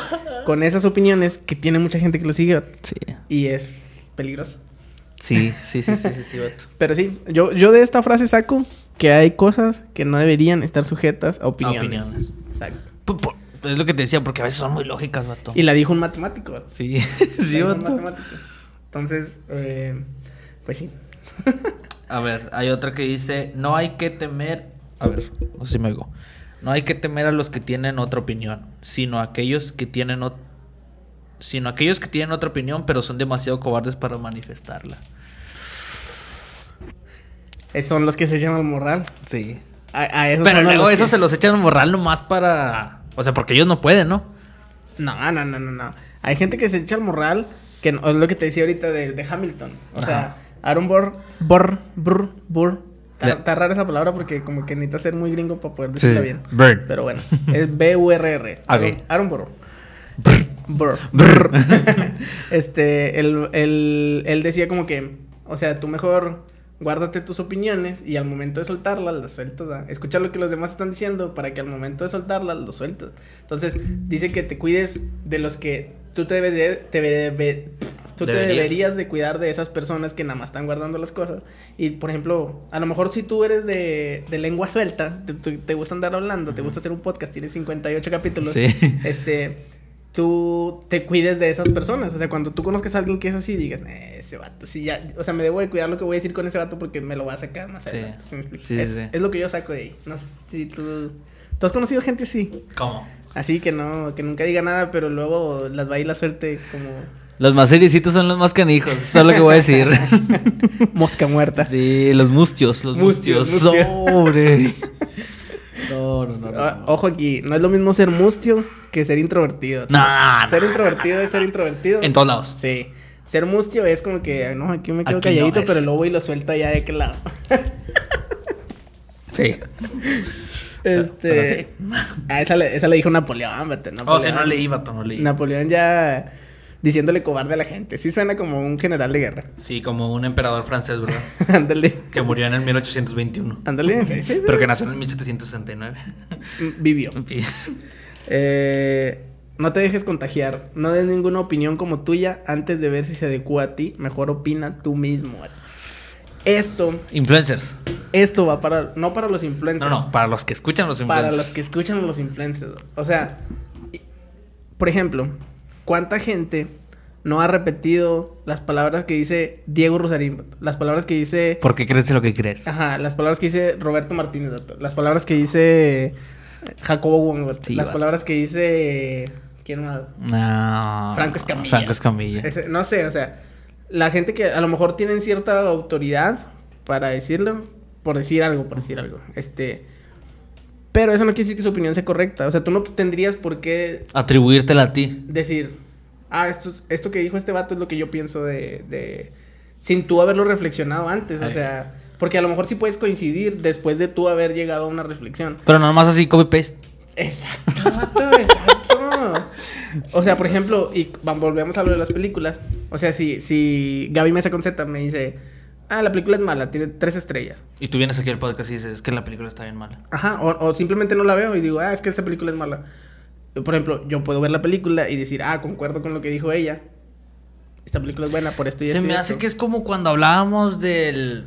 con esas opiniones que tiene mucha gente que lo sigue. Sí. Y es peligroso. Sí, sí, sí, sí, sí, sí, vato. Pero sí, yo, yo de esta frase saco que hay cosas que no deberían estar sujetas a opiniones. opiniones. Exacto. Es lo que te decía, porque a veces son muy lógicas, vato. Y la dijo un matemático. vato. Sí, sí, dijo un vato. matemático. Entonces, eh, pues sí. A ver, hay otra que dice, no hay que temer, a ver, no sé si me oigo. No hay que temer a los que tienen otra opinión, sino a aquellos que tienen ot- sino aquellos que tienen otra opinión, pero son demasiado cobardes para manifestarla. Son los que se llaman morral. Sí. A, a esos Pero luego los eso que- se los echan morral nomás para, o sea, porque ellos no pueden, ¿no? No, no, no, no, no. Hay gente que se echa el morral, que no- es lo que te decía ahorita de, de Hamilton. O Ajá. sea, Aaron Burr, Burr, Burr, Burr. Está, rara esa palabra porque como que necesitas ser muy gringo para poder decirla bien. Bird. Pero bueno, es B-U-R-R. Ok. Aaron Burr. Burr. Burr. este, él, él, él decía como que, o sea, tú mejor guárdate tus opiniones y al momento de soltarlas, las sueltas. ¿ah? Escucha lo que los demás están diciendo para que al momento de soltarlas, los sueltas. Entonces, dice que te cuides de los que tú te, debes de- te debe- tú te Deberías. deberías de cuidar de esas personas que nada más están guardando las cosas. Y, por ejemplo, a lo mejor si tú eres de, de lengua suelta, te, te- te gusta andar hablando, te gusta hacer un podcast, tienes 58 capítulos, Sí. este, tú te cuides de esas personas. O sea, cuando tú conozcas a alguien que es así, digas, "Eh, ese vato, sí, ya, o sea, me debo de cuidar lo que voy a decir con ese vato porque me lo va a sacar más adelante. sí, es, sí. es lo que yo saco de ahí. No sé si tú... ¿Tú has conocido gente así? ¿Cómo? Así que no, que nunca diga nada, pero luego las va a ir la suerte como Los más sericitos son los más canijos, eso es lo que voy a decir. mosca muerta. sí, los mustios, los Mustios, mustios. mustios. Sobre. No, no, no. no, Ah, ojo aquí, no es lo mismo ser mustio que ser introvertido. No, Ser no, introvertido es ser introvertido. En todos lados. Sí. Ser mustio es como que, no, aquí me quedo Aquí calladito, pero luego voy y lo suelto allá de aquel lado. Sí. Este. Pero sí. Ah, esa le, esa le dijo Napoleón, vato, Oh, Napoleón. si no leí, vato, no leí. Napoleón ya diciéndole cobarde a la gente. Sí suena como un general de guerra. Sí, como un emperador francés, ¿verdad? ándale. que murió en el 1821. Ándale, sí, sí, sí. Pero que nació en el 1769. Mm, Vivió. Sí. Eh, no te dejes contagiar. No des ninguna opinión como tuya antes de ver si se adecua a ti. Mejor opina tú mismo. Esto, Influencers. esto va para, no para los influencers. No, no, para los que escuchan los influencers. Para los que escuchan a los influencers. O sea, por ejemplo, ¿cuánta gente no ha repetido las palabras que dice Diego Rosarín? Las palabras que dice... ¿Por qué crees lo que crees? Ajá, las palabras que dice Roberto Martínez, las palabras que dice Jacobo Wong, vato. Sí, las palabras que dice... ¿Quién más? No. Franco Escamilla. Franco Escamilla. Ese- no sé, o sea, la gente que a lo mejor tienen cierta autoridad para decirlo, por decir algo, por decir algo. Este. Pero eso no quiere decir que su opinión sea correcta. O sea, tú no tendrías por qué Atribuírtela a ti. decir, ah, esto, es- esto que dijo este vato es lo que yo pienso de. de... sin tú haberlo reflexionado antes. O sea, porque a lo mejor sí puedes coincidir después de tú haber llegado a una reflexión. Pero nada más así, copy-paste. Exacto, vato, exacto. O sea, por ejemplo, y volvemos a lo de las películas. O sea, si, si Gaby Mesa con Z me dice, ah, la película es mala, tiene tres estrellas. Y tú vienes aquí al podcast y dices, es que la película está bien mala. Ajá, o, o simplemente no la veo y digo, ah, es que esa película es mala. Por ejemplo, yo puedo ver la película y decir, ah, concuerdo con lo que dijo ella. Esta película es buena por esto y Se esto me hace esto". que es como cuando hablábamos del.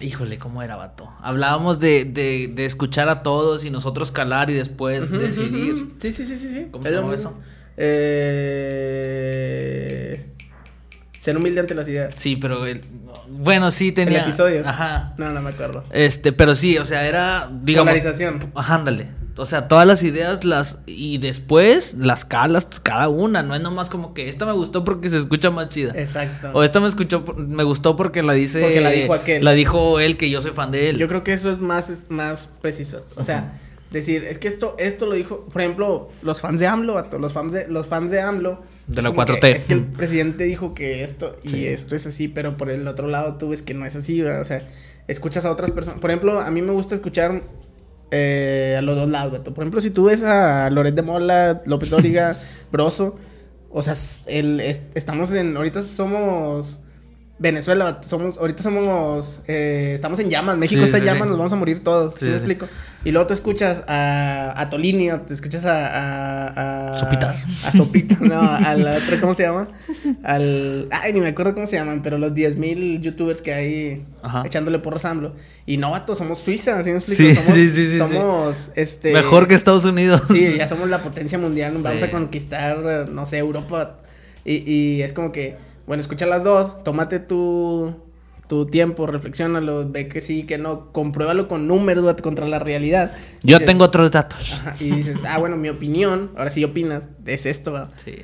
Híjole, ¿cómo era, vato? Hablábamos de, de, de escuchar a todos y nosotros calar y después decidir. Sí, sí, sí, sí. sí. ¿Cómo Es se llama eso? Eh... Ser humilde ante las ideas. Sí, pero el. Bueno, sí tenía. ¿El episodio? Ajá. No, no me acuerdo. Este, pero sí, o sea, era. Digamos. Polarización. Ajá, ándale. O sea, todas las ideas las. Y después las calas cada una. No es nomás como que esta me gustó porque se escucha más chida. Exacto. O esta me escuchó, me gustó porque la dice. Porque la dijo aquel. La dijo él, que yo soy fan de él. Yo creo que eso es más, es más preciso. O sea, decir, es que esto, esto lo dijo, por ejemplo, los fans de AMLO, vato, los fans de, los fans de AMLO. De la como 4T. que- es que el presidente dijo que esto y Sí. esto es así, pero por el otro lado tú ves que no es así, ¿verdad? O sea, escuchas a otras personas. Por ejemplo, a mí me gusta escuchar eh, a los dos lados, vato. Por ejemplo, si tú ves a Loret de Mola, López Dóriga, Broso, o sea, el, es- estamos en, ahorita somos Venezuela, somos, ahorita somos, eh, estamos en llamas, México Sí, está en sí, llamas, sí. nos vamos a morir todos, ¿sí, me explico? Y luego tú escuchas a, a Tolinio, te escuchas a, a, a Sopitas. A Sopitas, no, al otro, ¿cómo se llama? Al, ay, ni me acuerdo cómo se llaman, pero los 10.000 youtubers que hay Ajá. echándole a AMLO. Y no, vato, somos Suiza, ¿sí me explico? Sí, somos, sí, sí. Somos, este... Mejor que Estados Unidos. Sí, ya somos la potencia mundial, vamos a conquistar, no sé, Europa. Y, y es como que, bueno, escucha las dos, tómate tu, tu tiempo, reflexiónalo, ve que sí, que no, compruébalo con números contra la realidad. Yo Dices, tengo otros datos. ajá, y dices, ah, bueno, mi opinión, ahora sí opinas, es esto, ¿verdad? Sí.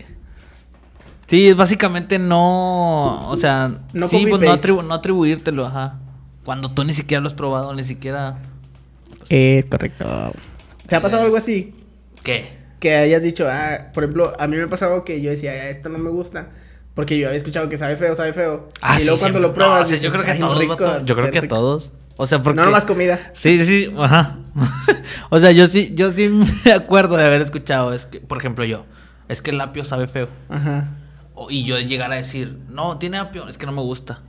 Sí, es básicamente no. O sea, No sí, pues no, copy-paste. atribu- no atribuírtelo, ajá. Cuando tú ni siquiera lo has probado, ni siquiera. Es correcto. ¿Te ha pasado algo así? ¿Qué? Que hayas dicho, ah, por ejemplo, a mí me ha pasado que yo decía, "Ah, esto no me gusta. Porque yo había escuchado que sabe feo, sabe feo. Ah, y sí, luego cuando lo pruebas, No, yo creo que "Ay, todos, rico, vato. Yo creo que rico". todos. O sea, porque. No nomás comida. Sí, sí, ajá. o sea, yo sí, yo sí me acuerdo de haber escuchado. Es que, por ejemplo, yo. Es que el apio sabe feo. Ajá. O- y yo llegar a decir, no, tiene apio, es que no me gusta.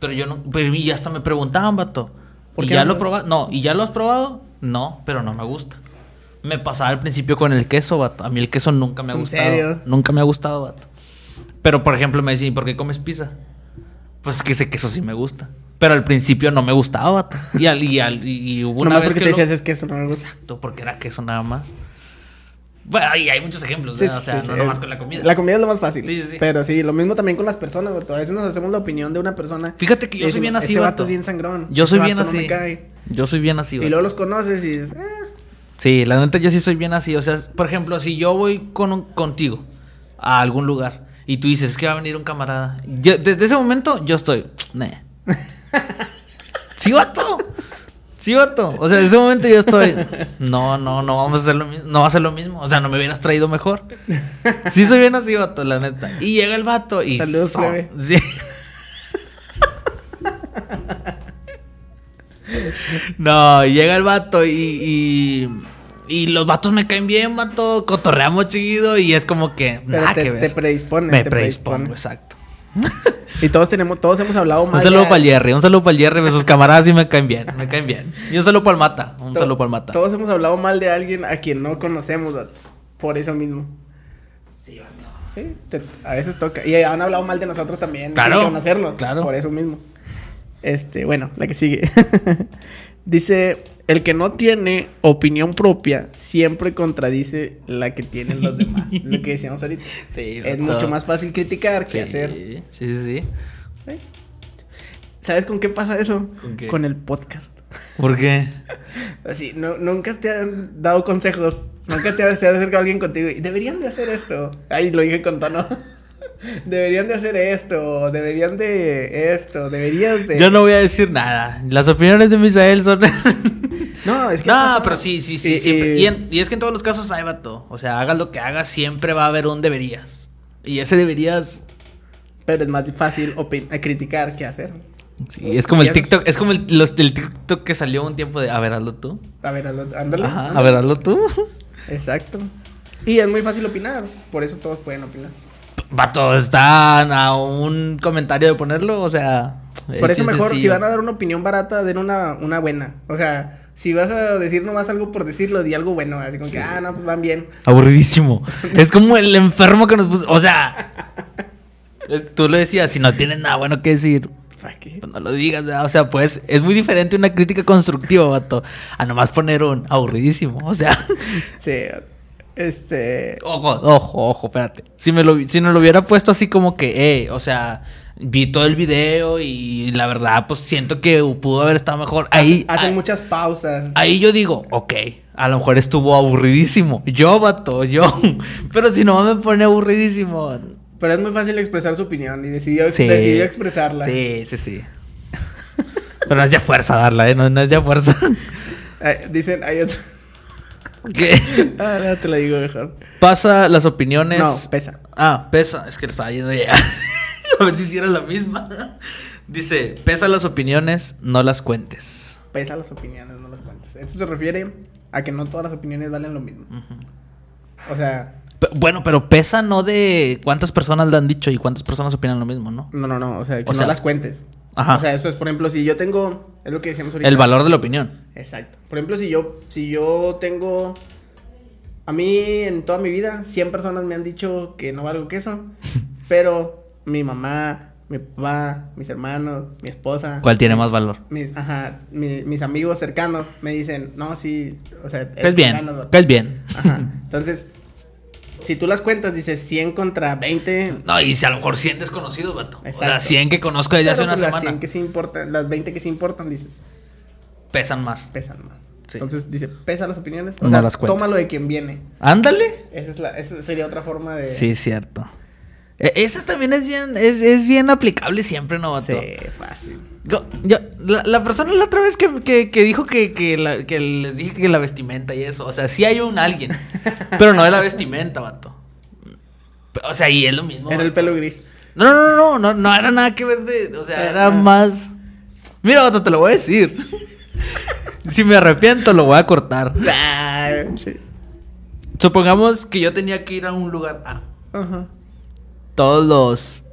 Pero yo no, pero y hasta me preguntaban, vato. ¿Por ¿Y qué ya no? lo probaste? No, ¿y ya lo has probado? No, pero no me gusta. Me pasaba al principio con el queso, vato. A mí el queso nunca me ha ¿En gustado. serio? Nunca me ha gustado, vato. Pero, por ejemplo, me decían, ¿y por qué comes pizza? Pues es que ese queso sí me gusta. Pero al principio no me gustaba. Y, al, y, al- y- y hubo una Nomás vez porque que te lo- decías es que eso no me gusta. Exacto, porque era queso nada más. Bueno, y hay muchos ejemplos, Sí, sí, o sea, sí, no es- nomás con la comida. La comida es lo más fácil. Sí, sí, sí. Pero sí, lo mismo también con las personas, vato. A veces nos hacemos la opinión de una persona. Fíjate que y yo soy bien así, Ese vato es bien sangrón. Yo soy bien no me así. cae". Yo soy bien así, Y vato. luego los conoces y dices, "Ah". Sí, la neta yo sí soy bien así. O sea, por ejemplo, si yo voy con un- contigo a algún lugar y tú dices "Es que va a venir un camarada. yo- desde ese momento yo estoy. "Neh". sí, vato. Sí, vato. O sea, desde ese momento yo estoy. No, no, no vamos a hacer lo mismo. No va a ser lo mismo. O sea, no me hubieras traído mejor. Sí, soy bien así, vato, la neta. Y llega el vato y. Saludos, plebe. Sí. No, llega el vato y, y, y los vatos me caen bien, vato, cotorreamos chido y es como que Pero nada te, que ver. te predispone. me te predispongo, exacto. Y todos tenemos, todos hemos hablado Un mal. saludo para el Jerry, un saludo para el Jerry, sus camaradas sí me caen bien, me caen bien. Y un saludo para el Mata, un to- saludo para el Mata. Todos hemos hablado mal de alguien a quien no conocemos, vato, por eso mismo. Sí, vato. Sí, te- a veces toca. Y han hablado mal de nosotros también, Claro, sin conocernos. claro. Por eso mismo. Este, bueno, la que sigue. Dice, el que no tiene opinión propia siempre contradice la que tienen los demás. lo que decíamos ahorita. Sí, Es mucho más fácil criticar que hacer. Sí, sí, sí. ¿Sabes con qué pasa eso? ¿Con qué? Con el podcast. ¿Por qué? Así, no, nunca te han dado consejos. Nunca te ha se ha acercado alguien contigo y deberían de hacer esto. Ay, lo dije con tono. deberían de hacer esto. Deberían de esto. Deberías de. Yo no voy a decir nada. Las opiniones de Misael son. No, es que. no, pero sí, sí, sí. Y- siempre. y- Y, en- y es que en todos los casos hay vato. O sea, hagas lo que hagas, siempre va a haber un deberías. Y ese deberías. Pero es más fácil eh, criticar que hacer. Sí, es como el es- TikTok. Es como el, los, el TikTok que salió un tiempo de. A ver, hazlo tú. A ver, hazlo- ándale. Ajá, a ver, hazlo tú. Exacto. Y es muy fácil opinar. Por eso todos pueden opinar. Vato, están a un comentario de ponerlo. O sea. Por es eso mejor, si van a dar una opinión barata, den una, una buena. O sea, si vas a decir nomás algo por decirlo, di algo bueno. Así como que, ah, no, pues van bien. Aburridísimo. es como el enfermo que nos puso. O sea. tú lo decías, si no tienes nada bueno que decir, it. pues no lo digas, ¿verdad? O sea, pues es muy diferente una crítica constructiva, vato, a nomás poner un aburridísimo. O sea, Sí. Este. ojo, ojo, ojo, espérate. Si me lo, si no lo hubiera puesto así como que, eh, o sea, vi todo el video y la verdad, pues siento que pudo haber estado mejor. Ahí, Hacen ahí- muchas pausas. Ahí yo digo, ok, a lo mejor estuvo aburridísimo. Yo, vato, yo. Pero si no me pone aburridísimo. Pero es muy fácil expresar su opinión y decidió, Sí. decidió expresarla. Sí, sí, sí. Pero no es de fuerza darla, ¿eh? No, no es de fuerza. Eh, dicen, hay otro. ¿Qué? Ah, no, te lo digo mejor. Pasa las opiniones. No, pesa. Ah, pesa. Es que le estaba yendo ya. A ver si hiciera la misma. Dice, pesa las opiniones, no las cuentes. Pesa las opiniones, no las cuentes. Esto se refiere a que no todas las opiniones valen lo mismo. O sea, bueno, pero pesa no de cuántas personas le han dicho y cuántas personas opinan lo mismo, ¿no? no, no, no. O sea, que O no sea, las cuentes. ajá. O sea, eso es, por ejemplo, si yo tengo. Es lo que decíamos ahorita. El valor de la opinión. Exacto. Por ejemplo, si yo, si yo tengo. A mí, en toda mi vida, 100 personas me han dicho que no valgo queso. pero mi mamá, mi papá, mis hermanos, mi esposa. ¿Cuál tiene mis- más valor? Mis, ajá, mi- mis amigos cercanos me dicen, no, sí, o sea, es bien, vato". que es bien. Ajá. Entonces, si tú las cuentas, dices 100 contra 20. No, y si a lo mejor 100 desconocidos, vato. O sea, Exacto. 100 que conozco desde hace una pues, las semana. 100 que sí importan, las 20 que sí importan, dices, Pesan más. pesan más. Sí. Entonces, dice, pesa las opiniones. O No sea, las cuentas. tómalo de quien viene. Ándale. Esa, es la, esa sería otra forma de... Sí, cierto. E- Esa también es bien, es, es bien aplicable siempre, ¿no, vato? Sí, fácil. Yo, yo- la, la persona la otra vez que, que, que dijo que, que, la- que les dije que la vestimenta y eso. O sea, sí hay un alguien. pero no de la vestimenta, vato. O sea, y es lo mismo. Era el pelo gris. No, no, no, no, no, no era nada que ver de. O sea, era más. Mira, vato, te lo voy a decir. si me arrepiento, lo voy a cortar. Ah, sí. Supongamos que yo tenía que ir a un lugar A Ajá, todos los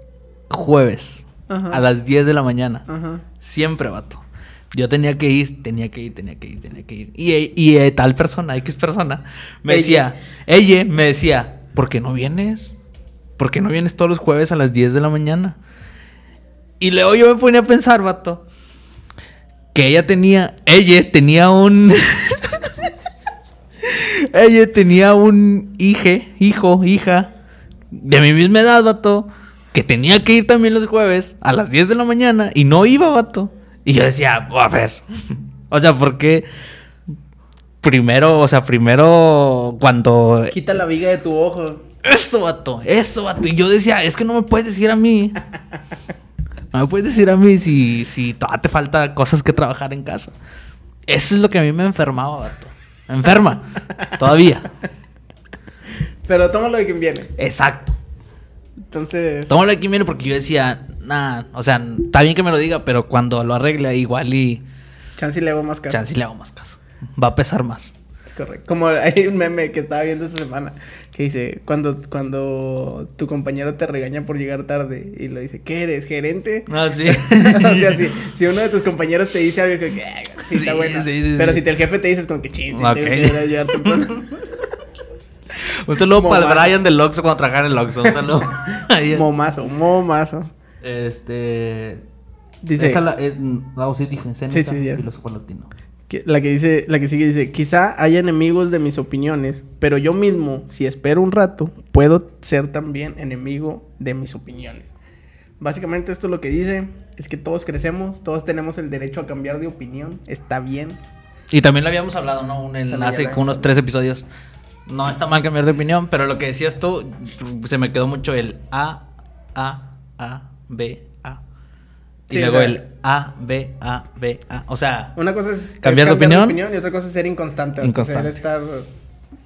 jueves Ajá. a las 10 de la mañana. ajá. Siempre, vato. Yo tenía que ir, tenía que ir, tenía que ir, tenía que ir. Y, y eh, tal persona, X persona, me Ella. decía, ella me decía, ¿por qué no vienes? ¿Por qué no vienes todos los jueves a las 10 de la mañana? Y luego yo me ponía a pensar, vato, que ella tenía, ella tenía un... ella tenía un hije, hijo, hija, de mi misma edad, vato, que tenía que ir también los jueves a las 10 de la mañana y no iba, vato. Y yo decía, a ver, o sea, porque primero, o sea, primero cuando... Quita la viga de tu ojo. Eso, vato, eso, vato. Y yo decía, es que no me puedes decir a mí. No me puedes decir a mí si, si todavía te falta cosas que trabajar en casa. Eso es lo que a mí me enfermaba, vato. Me enferma. Todavía. Pero tómalo de quien viene. Exacto. Entonces... Tómalo aquí, mire, porque yo decía, nah, o sea, está bien que me lo diga, pero cuando lo arregle, igual y Chance y le hago más caso. chance y le hago más caso. Va a pesar más. Es correcto. Como hay un meme que estaba viendo esta semana que dice, cuando, cuando tu compañero te regaña por llegar tarde y lo dice, ¿qué eres, gerente? No, sí. o sea, si, si uno de tus compañeros te dice algo, es como que, "Ay, sí, está Sí, buena. sí, sí, Pero si te- el jefe te dice, es como que, ching, sí, Ok. tengo que ir a llegar temprano". Un saludo para el Momazo. Brian del Oxxo cuando trabajaba en el Oxxo. Un saludo. Momazo, momazo. Este. Dice, Esa la, es, no, sí dije, Sí, sí, filósofo latino. que- la que dice, la que sigue dice, quizá haya enemigos de mis opiniones, pero yo mismo, si espero un rato, puedo ser también enemigo de mis opiniones. Básicamente esto lo que dice es que todos crecemos, todos tenemos el derecho a cambiar de opinión, está bien. Y también lo habíamos hablado, ¿no? Un enlace con unos tres episodios. No está mal cambiar de opinión, pero lo que decías tú, se me quedó mucho el A, A, A, B, A. Y luego el A, B, A, B, A. O sea, Una cosa es es ¿Cambiar de opinión? y otra cosa es ser inconstante, Inconstante. ser estar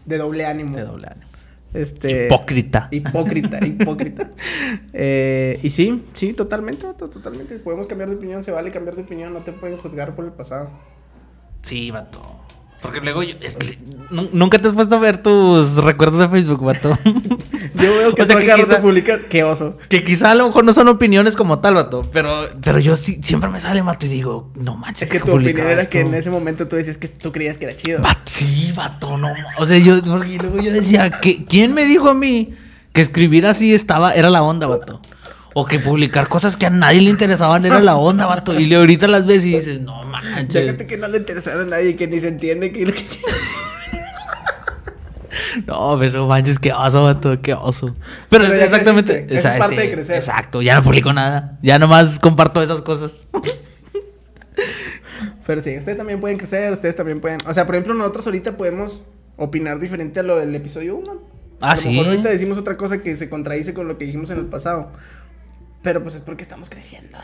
de doble ánimo. de doble ánimo. Este, Hipócrita. Hipócrita, hipócrita. Eh, y sí, sí, totalmente, to- totalmente. Podemos cambiar de opinión, se vale cambiar de opinión, no te pueden juzgar por el pasado. Sí, vato. Porque luego yo, es que nu- nunca te has puesto a ver tus recuerdos de Facebook, vato. Yo veo que O sea, que quizá- publicas, qué oso. que quizá a lo mejor no son opiniones como tal, vato. Pero, pero yo sí, siempre me sale, vato, y digo, no manches. Es que ¿qué tu opinión era que en ese momento tú decías que tú creías que era chido. Sí, vato, no. O sea, yo, porque luego yo decía, que, ¿quién me dijo a mí que escribir así estaba, era la onda, vato? O que publicar cosas que a nadie le interesaban era la onda, vato. Y le ahorita las ves y dices, no manches. Déjate que no le interesara a nadie, que ni se entiende que... que- No, pero manches, qué oso, vato, qué oso. Pero, exactamente. es parte de crecer. Exacto, ya no publico nada. Ya nomás comparto esas cosas. Pero sí, ustedes también pueden crecer, ustedes también pueden... O sea, por ejemplo, nosotros ahorita podemos opinar diferente a lo del episodio 1. Ah, a lo sí. mejor ahorita decimos otra cosa que se contradice con lo que dijimos en el pasado. Pero pues es porque estamos creciendo.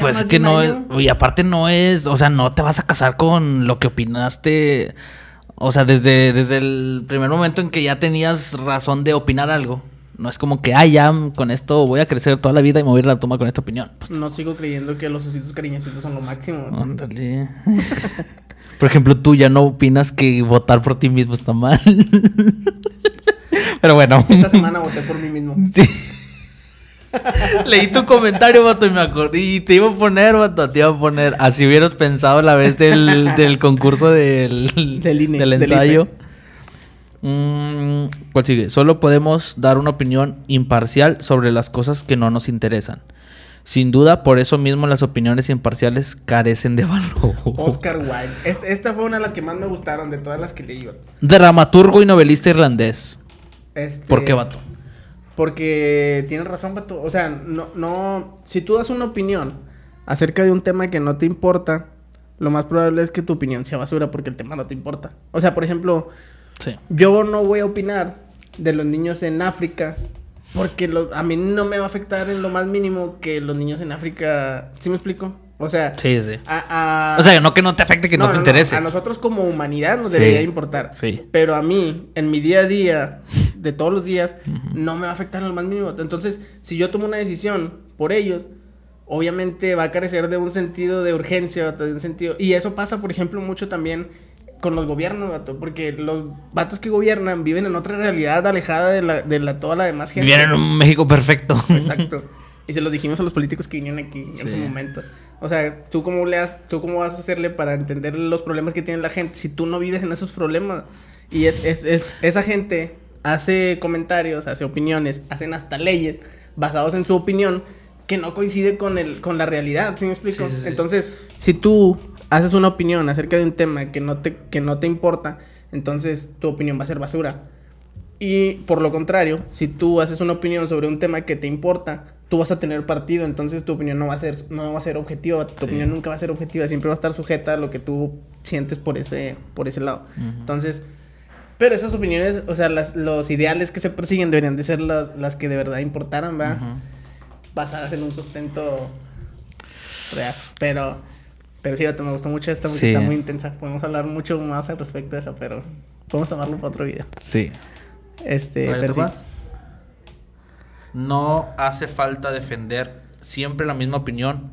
Pues es que no es. Y aparte no es. O sea, no te vas a casar con lo que opinaste. O sea, desde, desde el primer momento en que ya tenías razón de opinar algo. No es como que, ah, ya con esto voy a crecer toda la vida y me voy a ir a la toma con esta opinión. Pues No sigo creyendo que los ositos cariñositos son lo máximo. Ándale. Por ejemplo, tú ya no opinas que votar por ti mismo está mal. Pero bueno. Esta semana voté por mí mismo. Sí. Leí tu comentario, vato, y me acordé. Y te iba a poner, vato, te iba a poner. Así hubieras pensado la vez del, del concurso del, Del INE, del del ensayo. Mm, ¿Cuál sigue? Solo podemos dar una opinión imparcial sobre las cosas que no nos interesan. Sin duda, por eso mismo las opiniones imparciales carecen de valor. Oscar Wilde. Este- esta fue una de las que más me gustaron de todas las que leí. Dramaturgo y novelista irlandés. Este, ¿Por qué, vato? Porque tienes razón, Pato. O sea, no, no. Si tú das una opinión acerca de un tema que no te importa, lo más probable es que tu opinión sea basura porque el tema no te importa. O sea, por ejemplo, Sí. yo no voy a opinar de los niños en África porque lo- a mí no me va a afectar en lo más mínimo que los niños en África. ¿Sí me explico? O sea, Sí, sí. a, a- O sea, no que no te afecte, que no, te interese. A nosotros como humanidad nos Sí. debería importar. Sí. Pero a mí, en mi día a día, de todos los días, no me va a afectar lo más mínimo. Entonces, si yo tomo una decisión por ellos, obviamente va a carecer de un sentido de urgencia, de un sentido... Y eso pasa, por ejemplo, mucho también con los gobiernos, vato, porque los vatos que gobiernan viven en otra realidad alejada de la, de la toda la demás gente. Vivieron en un México perfecto. Exacto. Y se los dijimos a los políticos que vinieron aquí en Sí. su momento. O sea, ¿tú cómo, le has, ¿tú cómo vas a hacerle para entender los problemas que tiene la gente si tú no vives en esos problemas? Y es, es, es- esa gente hace comentarios, hace opiniones, hacen hasta leyes basados en su opinión que no coincide con, el, con la realidad, ¿sí me explico? Sí, sí. Entonces, si tú haces una opinión acerca de un tema que no te, que no te importa, entonces tu opinión va a ser basura. Y por lo contrario, si tú haces una opinión sobre un tema que te importa, tú vas a tener partido, entonces tu opinión no va a ser, no va a ser objetiva, tu Sí. opinión nunca va a ser objetiva, siempre va a estar sujeta a lo que tú sientes por ese, por ese lado. Entonces, pero esas opiniones, o sea, las, los ideales que se persiguen deberían de ser las, las que de verdad importaran, ¿verdad? Basadas en un sustento real. Pero, pero sí, me gustó mucho esta porque Sí. está muy intensa. Podemos hablar mucho más al respecto de eso, pero podemos hablarlo para otro video. Sí. Este, pero ¿tú sí. No hace falta defender siempre la misma opinión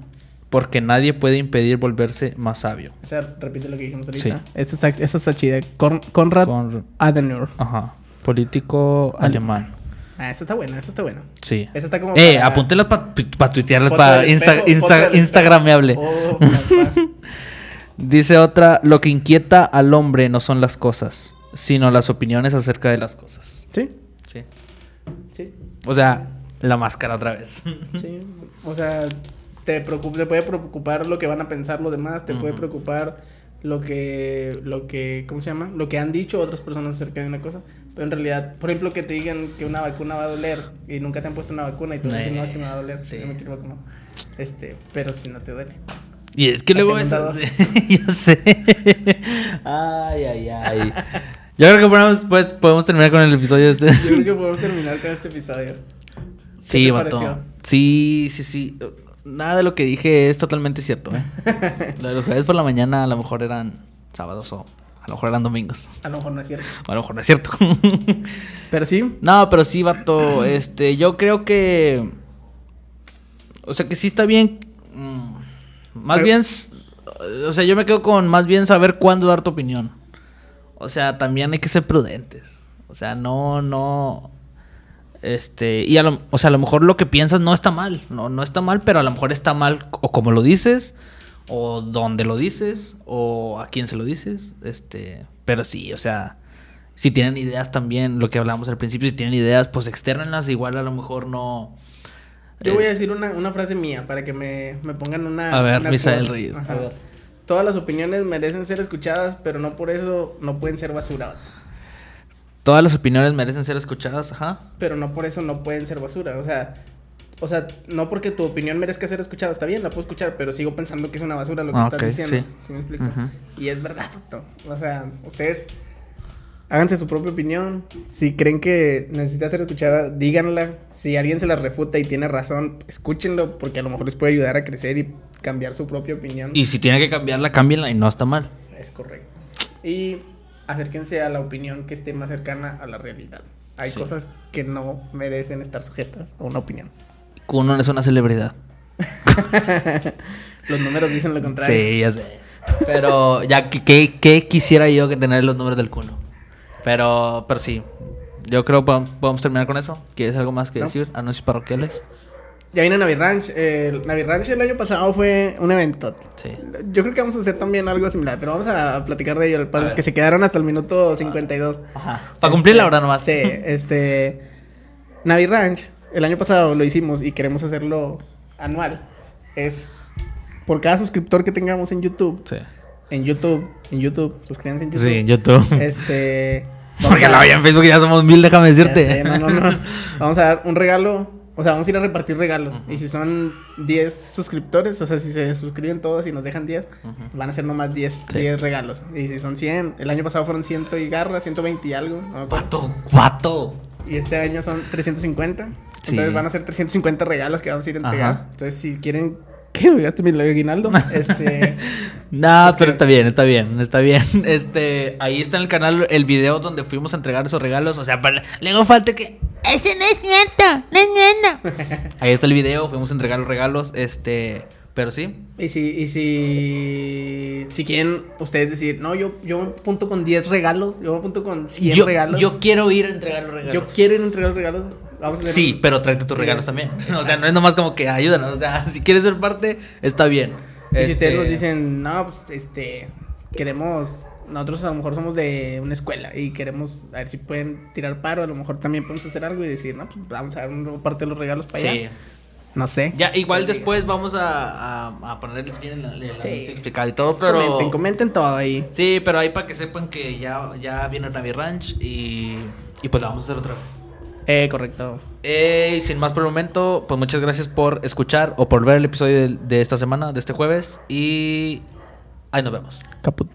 porque nadie puede impedir volverse más sabio. O sea, repite lo que dijimos ahorita. Sí. Esta está, esta está chida. Con, Conrad Con- Adenauer. Ajá. Político Alemán. alemán. Ah, esta está buena, esta está buena. Sí. Esta está como Eh, para- apúntelas para tuitearlas Foto para Insta, Insta-. Instagrameable. Oh. Dice otra, lo que inquieta al hombre no son las cosas, sino las opiniones acerca de las cosas. sí, Sí. sí, O sea, la máscara otra vez. sí. O sea, te, preocupa, te puede preocupar lo que van a pensar los demás, te puede preocupar lo que, lo que, ¿cómo se llama? Lo que han dicho otras personas acerca de una cosa. Pero en realidad, por ejemplo, que te digan que una vacuna va a doler y nunca te han puesto una vacuna y tú dices, no, es que me va a doler, sí. yo me quiero vacunar. Este, pero si no te duele. Y es que luego eso. ya sé. Ay, ay, ay. Yo creo que podemos, pues, podemos terminar con el episodio este. Yo creo que podemos terminar con este episodio. Sí, vato. Sí, sí, sí. Nada de lo que dije es totalmente cierto, ¿eh? Lo de los jueves por la mañana a lo mejor eran sábados o a lo mejor eran domingos. A lo mejor no es cierto. O a lo mejor no es cierto. Pero sí, no, pero sí, vato. Este, yo creo que. O sea, que sí está bien. mm, Más Pero- bien. O sea, yo me quedo con más bien saber cuándo dar tu opinión. O sea, también hay que ser prudentes. O sea, no, no. Este, y a lo, o sea, a lo mejor lo que piensas no está mal, no, no está mal, pero a lo mejor está mal o como lo dices, o dónde lo dices, o a quién se lo dices, este, pero sí, o sea, si tienen ideas también, lo que hablábamos al principio, si tienen ideas, pues externenlas, igual a lo mejor no. yo voy a decir una, una frase mía para que me, me pongan una. A ver, una Misael. Reyes, a ver. Todas las opiniones merecen ser escuchadas, pero no por eso no pueden ser basura. Todas las opiniones merecen ser escuchadas, ajá. Pero no por eso no pueden ser basura. O sea, o sea, no porque tu opinión merezca ser escuchada, está bien, la puedo escuchar, pero sigo pensando que es una basura lo que Ah, estás diciendo. sí. ¿Sí me explico? Y es verdad, vato. O sea, ustedes háganse su propia opinión. Si creen que necesita ser escuchada, díganla. Si alguien se la refuta y tiene razón, escúchenlo, porque a lo mejor les puede ayudar a crecer y cambiar su propia opinión. Y si tiene que cambiarla, cámbienla y no está mal. Es correcto. Y acérquense a la opinión que esté más cercana a la realidad. Hay Sí. cosas que no merecen estar sujetas a una opinión. Kuno es una celebridad. Los números dicen lo contrario. Sí, ya sé. Pero ya que quisiera yo que tener los números del cuno. Pero, pero sí. Yo creo que podemos, podemos terminar con eso. ¿Quieres algo más que No. decir? Anuncios parroquiales. Ya viene Navi Ranch. El Navi Ranch el año pasado fue un evento. Sí. Yo creo que vamos a hacer también algo similar, pero vamos a platicar de ello para A los ver. que se quedaron hasta el minuto 52. Ajá. Para cumplir la hora nomás. Sí, este. Navi Ranch, el año pasado lo hicimos y queremos hacerlo anual. Es por cada suscriptor que tengamos en YouTube. Sí. En YouTube, en YouTube, suscríbanse en YouTube. Sí, en YouTube. Este. Porque a- la en Facebook ya somos mil, déjame decirte. sé, no, no, no. Vamos a dar un regalo. O sea, vamos a ir a repartir regalos. Y si son 10 suscriptores, o sea, si se suscriben todos y nos dejan 10, van a ser nomás 10, Sí. 10 regalos. Y si son 100, el año pasado fueron 100 y garra, 120 y algo. no. Cuato, cuato. Y este año son 350. Sí. Entonces van a ser 350 regalos que vamos a ir a entregar. Ajá. Entonces, si quieren que me gaste mi aguinaldo, este. No, Suscríbanse. pero está bien, está bien, está bien. Este, ahí está en el canal el video donde fuimos a entregar esos regalos. O sea, para, luego falta que. Ese no es cierto, no es cierto. Ahí está el video, fuimos a entregar los regalos. Este, pero sí. Y si, y si, si quieren ustedes decir, no, yo, yo me apunto con 10 regalos, yo me apunto con 100 yo, regalos. yo quiero ir a entregar los regalos. Yo quiero ir a entregar regalos. Vamos a hacer Sí, un- pero tráete tus regalos sí. también. O sea, no es nomás como que ayúdanos. O sea, si quieres ser parte, está bien. Y si Este, ustedes nos dicen, no, pues este, queremos, nosotros a lo mejor somos de una escuela y queremos a ver si pueden tirar paro, a lo mejor también podemos hacer algo y decir, no, pues vamos a dar una parte de los regalos para Sí. allá. No sé. Ya, igual después vamos a, a, a ponerles bien el, el Sí. explicado y todo, digan. pero... Comenten, comenten todo ahí. Sí, pero ahí para que sepan que ya, ya viene Navi Ranch y, y pues la vamos a hacer otra vez. Eh, correcto. Eh, y sin más por el momento, pues muchas gracias por escuchar o por ver el episodio de, de esta semana, de este jueves. Y ahí nos vemos. Caput.